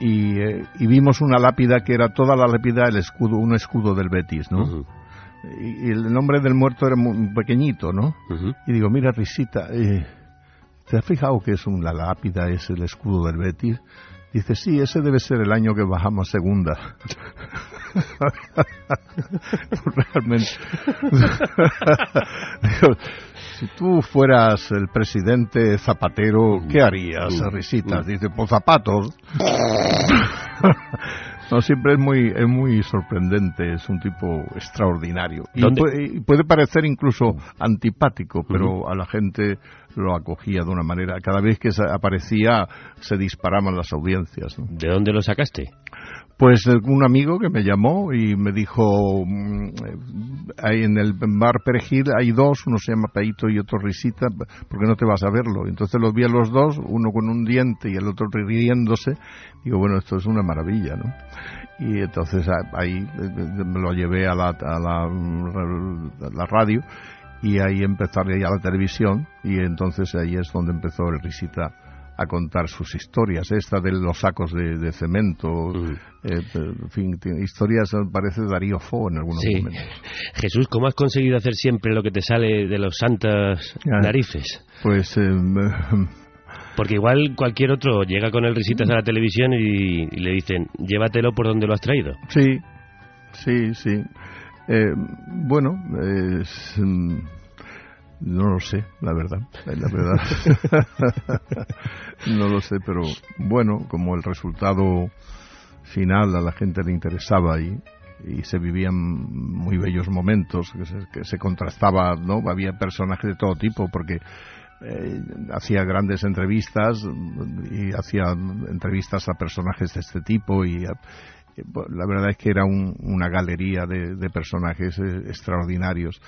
y, eh, y vimos una lápida que era toda la lápida el escudo un escudo del Betis no y, y el nombre del muerto era muy pequeñito no y digo mira risita eh, ¿Te has fijado que es una lápida, es el escudo del Betis? Dice, sí, ese debe ser el año que bajamos segunda. [laughs] Realmente. [laughs] [laughs] Si tú fueras el presidente Zapatero, ¿qué harías, risitas? Dice, pues zapatos. [laughs] No, siempre es muy, es muy sorprendente, es un tipo extraordinario. Y puede, y puede parecer incluso antipático, pero a la gente lo acogía de una manera. Cada vez que aparecía se disparaban las audiencias. ¿no? ¿De dónde lo sacaste? Pues eh, un amigo que me llamó y me dijo, mm, eh, en el bar Perejil hay dos, uno se llama Peito y otro Risita, ¿por qué no te vas a verlo? Entonces los vi a los dos, uno con un diente y el otro riéndose. Digo, bueno, esto es una maravilla, ¿no? Y entonces a- ahí eh, me lo llevé a la, la radio y ahí empezó a la televisión y entonces ahí es donde empezó el Risita a contar sus historias, esta de los sacos de, de cemento, eh, en fin, historias, eh, parece Darío Fo en algunos Sí. momentos. [laughs] Jesús, ¿cómo has conseguido hacer siempre lo que te sale de los santas Ya. narices? Pues eh, [laughs] Porque igual cualquier otro llega con el Risitas a la televisión y, y le dicen, llévatelo por donde lo has traído. sí, sí, sí. Eh, bueno, es, mm, no lo sé, la verdad, eh, la verdad. [laughs] no lo sé, pero bueno, como el resultado final a la gente le interesaba y, y se vivían muy bellos momentos, que se, que se contrastaba, ¿no? Había personajes de todo tipo, porque eh, hacía grandes entrevistas y hacía entrevistas a personajes de este tipo y a- y, bueno, la verdad es que era un- una galería de, de personajes eh, extraordinarios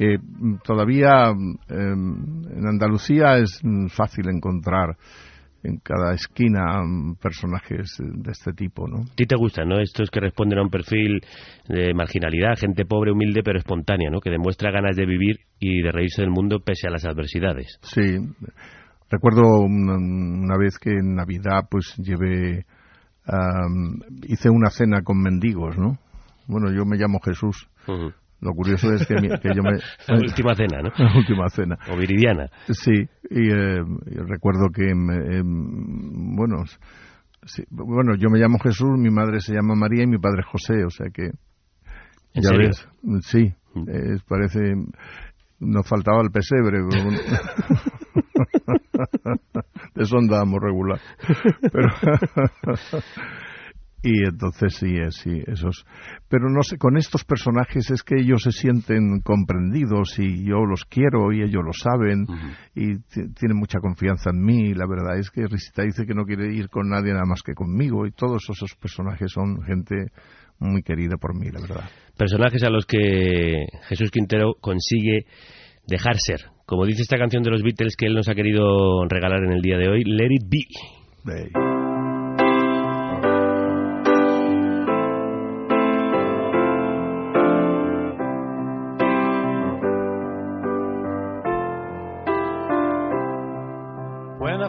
que mm, todavía mm, em, en Andalucía es mm, fácil encontrar en cada esquina personajes eh, de este tipo, ¿no? ¿A ti te gustan, no? Estos que responden a un perfil de marginalidad, gente pobre, humilde, pero espontánea, ¿no? Que demuestra ganas de vivir y de reírse del mundo pese a las adversidades. Sí, recuerdo una, una vez que en Navidad pues llevé, am, hice una cena con mendigos, ¿no? Bueno, yo me llamo Jesús. Lo curioso es que, mi- que yo me... [laughs] La última cena, ¿no? La última cena. O viridiana. Sí, y eh, recuerdo que, em, bueno, sí, bueno, yo me llamo Jesús, mi madre se llama María y mi padre José, o sea que... ¿En ya serio? ves, sí, es- parece... Nos faltaba el pesebre. [laughs] de eso andábamos regular. Pero... [laughs] Y entonces sí, eh, sí, esos. Pero no sé, con estos personajes es que ellos se sienten comprendidos y yo los quiero y ellos lo saben y ti- tienen mucha confianza en mí. La verdad es que Risita dice que no quiere ir con nadie nada más que conmigo y todos esos personajes son gente muy querida por mí, la verdad. Personajes a los que Jesús Quintero consigue dejar ser. Como dice esta canción de los Beatles que él nos ha querido regalar en el día de hoy, Let It Be.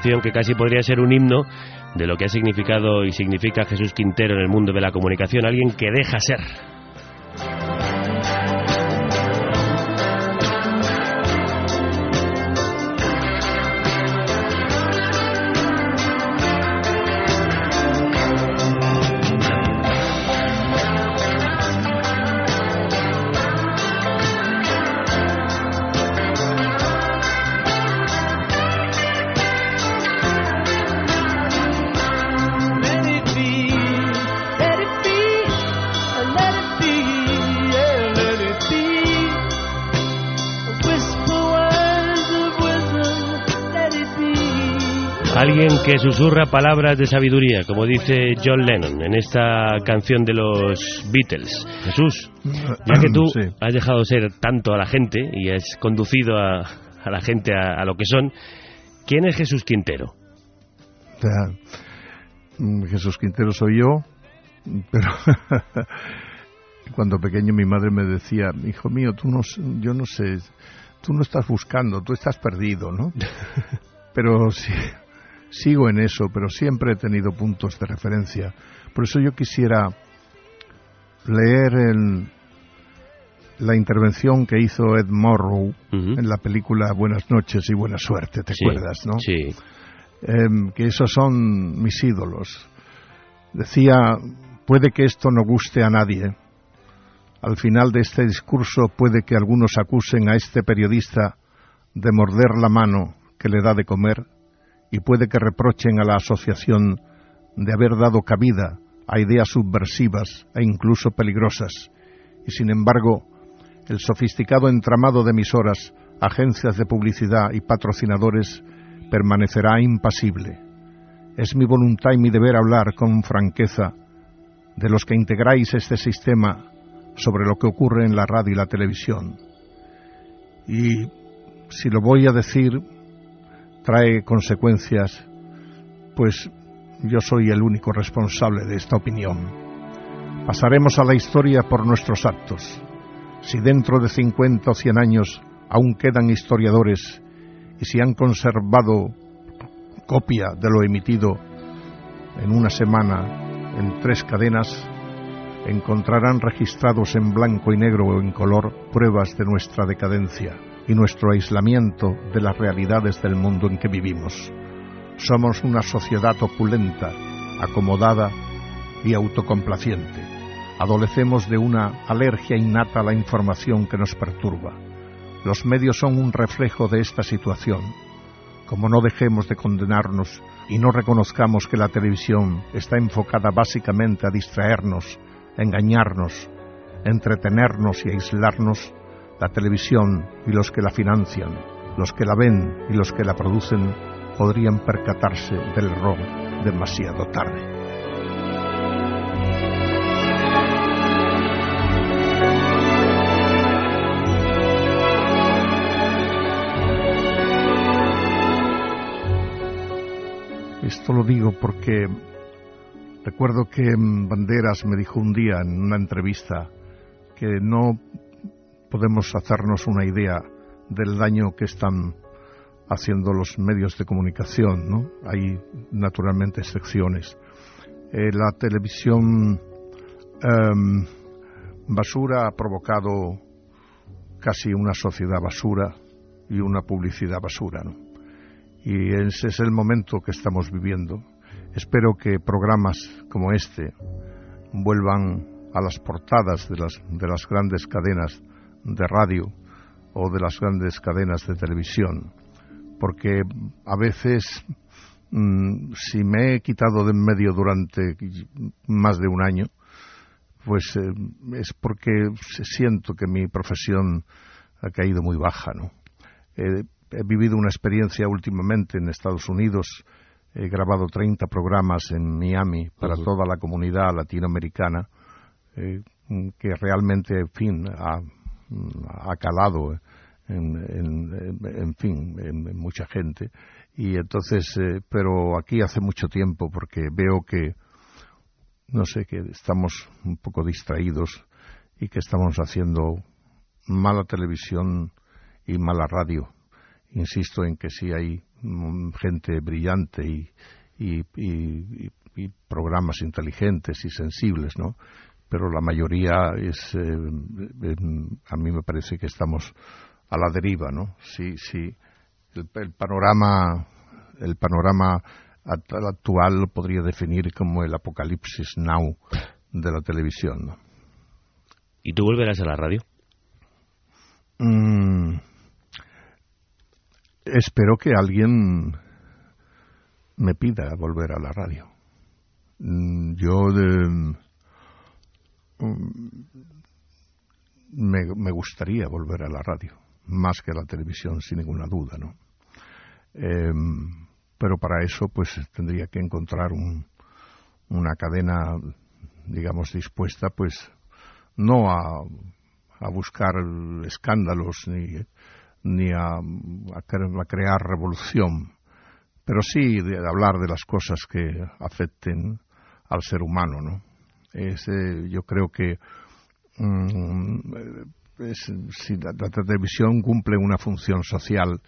que casi podría ser un himno de lo que ha significado y significa Jesús Quintero en el mundo de la comunicación, alguien que deja ser. Alguien que susurra palabras de sabiduría, como dice John Lennon en esta canción de los Beatles. Jesús, ya que tú [clears throat] Sí. has dejado ser tanto a la gente y has conducido a, a la gente a, a lo que son, ¿quién es Jesús Quintero? Mm, Jesús Quintero soy yo, pero [laughs] cuando pequeño mi madre me decía, hijo mío, tú no, yo no sé, tú no estás buscando, tú estás perdido, ¿no? [laughs] Pero sí, sigo en eso, pero siempre he tenido puntos de referencia. Por eso yo quisiera leer el- la intervención que hizo Ed Morrow en la película Buenas noches y buena suerte, ¿te Sí, acuerdas, no? Sí. Em, que esos son mis ídolos. Decía, puede que esto no guste a nadie. Al final de este discurso puede que algunos acusen a este periodista de morder la mano que le da de comer y puede que reprochen a la asociación de haber dado cabida a ideas subversivas e incluso peligrosas. Y sin embargo, el sofisticado entramado de emisoras, agencias de publicidad y patrocinadores permanecerá impasible. Es mi voluntad y mi deber hablar con franqueza de los que integráis este sistema sobre lo que ocurre en la radio y la televisión. Y si lo voy a decir, trae consecuencias, pues yo soy el único responsable de esta opinión. Pasaremos a la historia por nuestros actos. Si dentro de 50 o 100 años aún quedan historiadores y si han conservado copia de lo emitido en una semana en tres cadenas, encontrarán registrados en blanco y negro o en color pruebas de nuestra decadencia y nuestro aislamiento de las realidades del mundo en que vivimos. Somos una sociedad opulenta, acomodada y autocomplaciente. Adolecemos de una alergia innata a la información que nos perturba. Los medios son un reflejo de esta situación. Como no dejemos de condenarnos y no reconozcamos que la televisión está enfocada básicamente a distraernos, engañarnos, entretenernos y aislarnos, la televisión y los que la financian, los que la ven y los que la producen, podrían percatarse del error demasiado tarde. Esto lo digo porque recuerdo que mm, Banderas me dijo un día en una entrevista que no podemos hacernos una idea del daño que están haciendo los medios de comunicación, ¿no? Hay naturalmente excepciones. Eh, la televisión em, basura ha provocado casi una sociedad basura y una publicidad basura. Y ese es el momento que estamos viviendo. Espero que programas como este vuelvan a las portadas de las, de las grandes cadenas de radio o de las grandes cadenas de televisión, porque a veces mm, si me he quitado de en medio durante más de un año, pues eh, es porque siento que mi profesión ha caído muy baja, ¿no? he vivido una experiencia últimamente en Estados Unidos, he grabado 30 programas en Miami para toda la comunidad latinoamericana, eh, que realmente, en fin, ha, calado en, fin, en, mucha gente. Y entonces, eh, pero aquí hace mucho tiempo porque veo que, no sé, que estamos un poco distraídos y que estamos haciendo mala televisión y mala radio. Insisto en que sí hay mm, gente brillante y, programas inteligentes y sensibles, ¿no? Pero la mayoría es, eh, a mí me parece que estamos a la deriva, ¿no? Sí, sí. El, panorama, el panorama actual lo podría definir como el apocalipsis now de la televisión, ¿no? ¿Y tú volverás a la radio? Mm, espero que alguien me pida volver a la radio. Mm, yo mm, me, gustaría volver a la radio, más que a la televisión, sin ninguna duda, ¿no? Em, pero para eso, pues tendría que encontrar una cadena, digamos, dispuesta, pues, no a, a buscar escándalos ni ni a, crear revolución, pero sí de, hablar de las cosas que afecten al ser humano, ¿no? Yo creo que mm, si la, televisión cumple una función social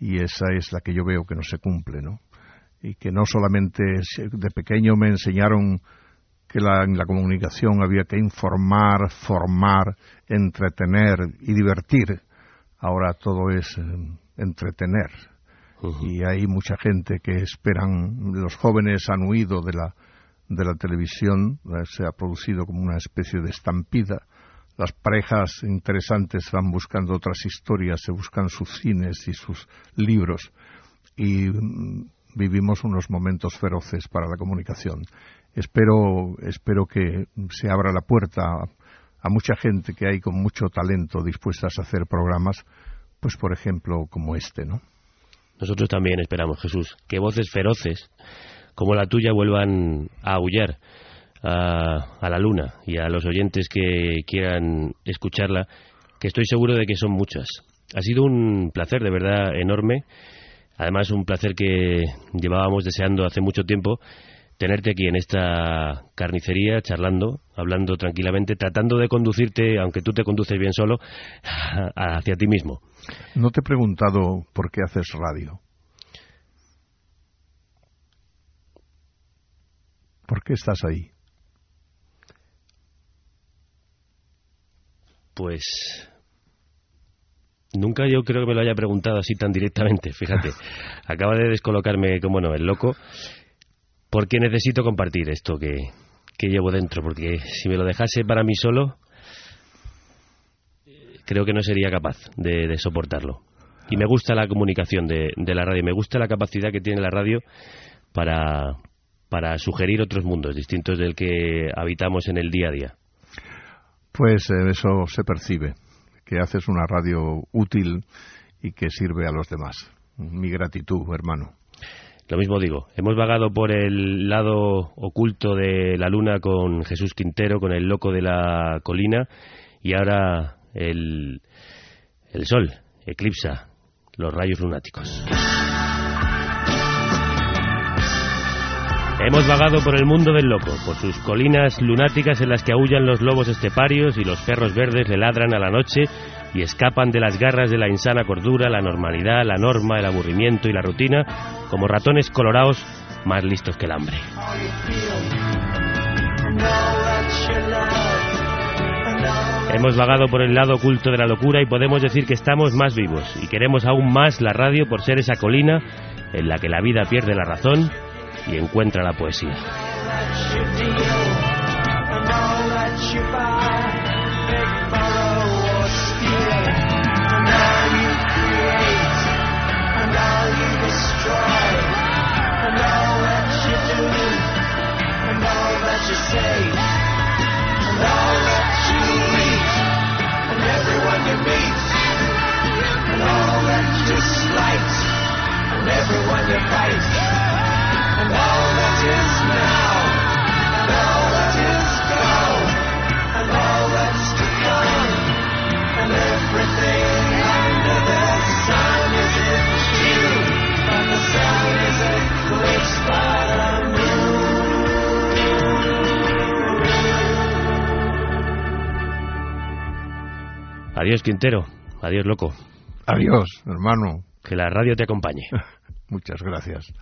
y esa es la que yo veo que no se cumple, ¿no? Y que no solamente de pequeño me enseñaron que en la comunicación había que informar, formar, entretener y divertir, ahora todo es eh, entretener. Y hay mucha gente que esperan, los jóvenes han huido de la, de la televisión, eh, se ha producido como una especie de estampida. Las parejas interesantes van buscando otras historias, se buscan sus cines y sus libros. Y mm, vivimos unos momentos feroces para la comunicación. Espero, espero que se abra la puerta a mucha gente que hay con mucho talento dispuestas a hacer programas, pues por ejemplo como este, ¿no? Nosotros también esperamos, Jesús, que voces feroces como la tuya vuelvan a aullar a, a la luna y a los oyentes que quieran escucharla, que estoy seguro de que son muchas. Ha sido un placer de verdad enorme, además un placer que llevábamos deseando hace mucho tiempo tenerte aquí en esta carnicería charlando, hablando tranquilamente, tratando de conducirte, aunque tú te conduces bien solo, [laughs] hacia ti mismo. No te he preguntado por qué haces radio. ¿Por qué estás ahí? Pues nunca yo creo que me lo haya preguntado así tan directamente, fíjate. [laughs] Acaba de descolocarme como no, el loco porque necesito compartir esto que, llevo dentro, porque si me lo dejase para mí solo, creo que no sería capaz de, soportarlo. Y me gusta la comunicación de, la radio, me gusta la capacidad que tiene la radio para, para sugerir otros mundos distintos del que habitamos en el día a día. Pues eh, eso se percibe, que haces una radio útil y que sirve a los demás. Mi gratitud, hermano. Lo mismo digo, hemos vagado por el lado oculto de la luna con Jesús Quintero, con el loco de la colina, y ahora el, el sol eclipsa los rayos lunáticos. Hemos vagado por el mundo del loco, por sus colinas lunáticas en las que aullan los lobos esteparios y los perros verdes le ladran a la noche y escapan de las garras de la insana cordura, la normalidad, la norma, el aburrimiento y la rutina, como ratones colorados más listos que el hambre. Hemos vagado por el lado oculto de la locura y podemos decir que estamos más vivos y queremos aún más la radio por ser esa colina en la que la vida pierde la razón y encuentra la poesía. everyone you fight, Adiós, Quintero. Adiós, loco. Adiós, hermano. Que la radio te acompañe. [laughs] Muchas gracias.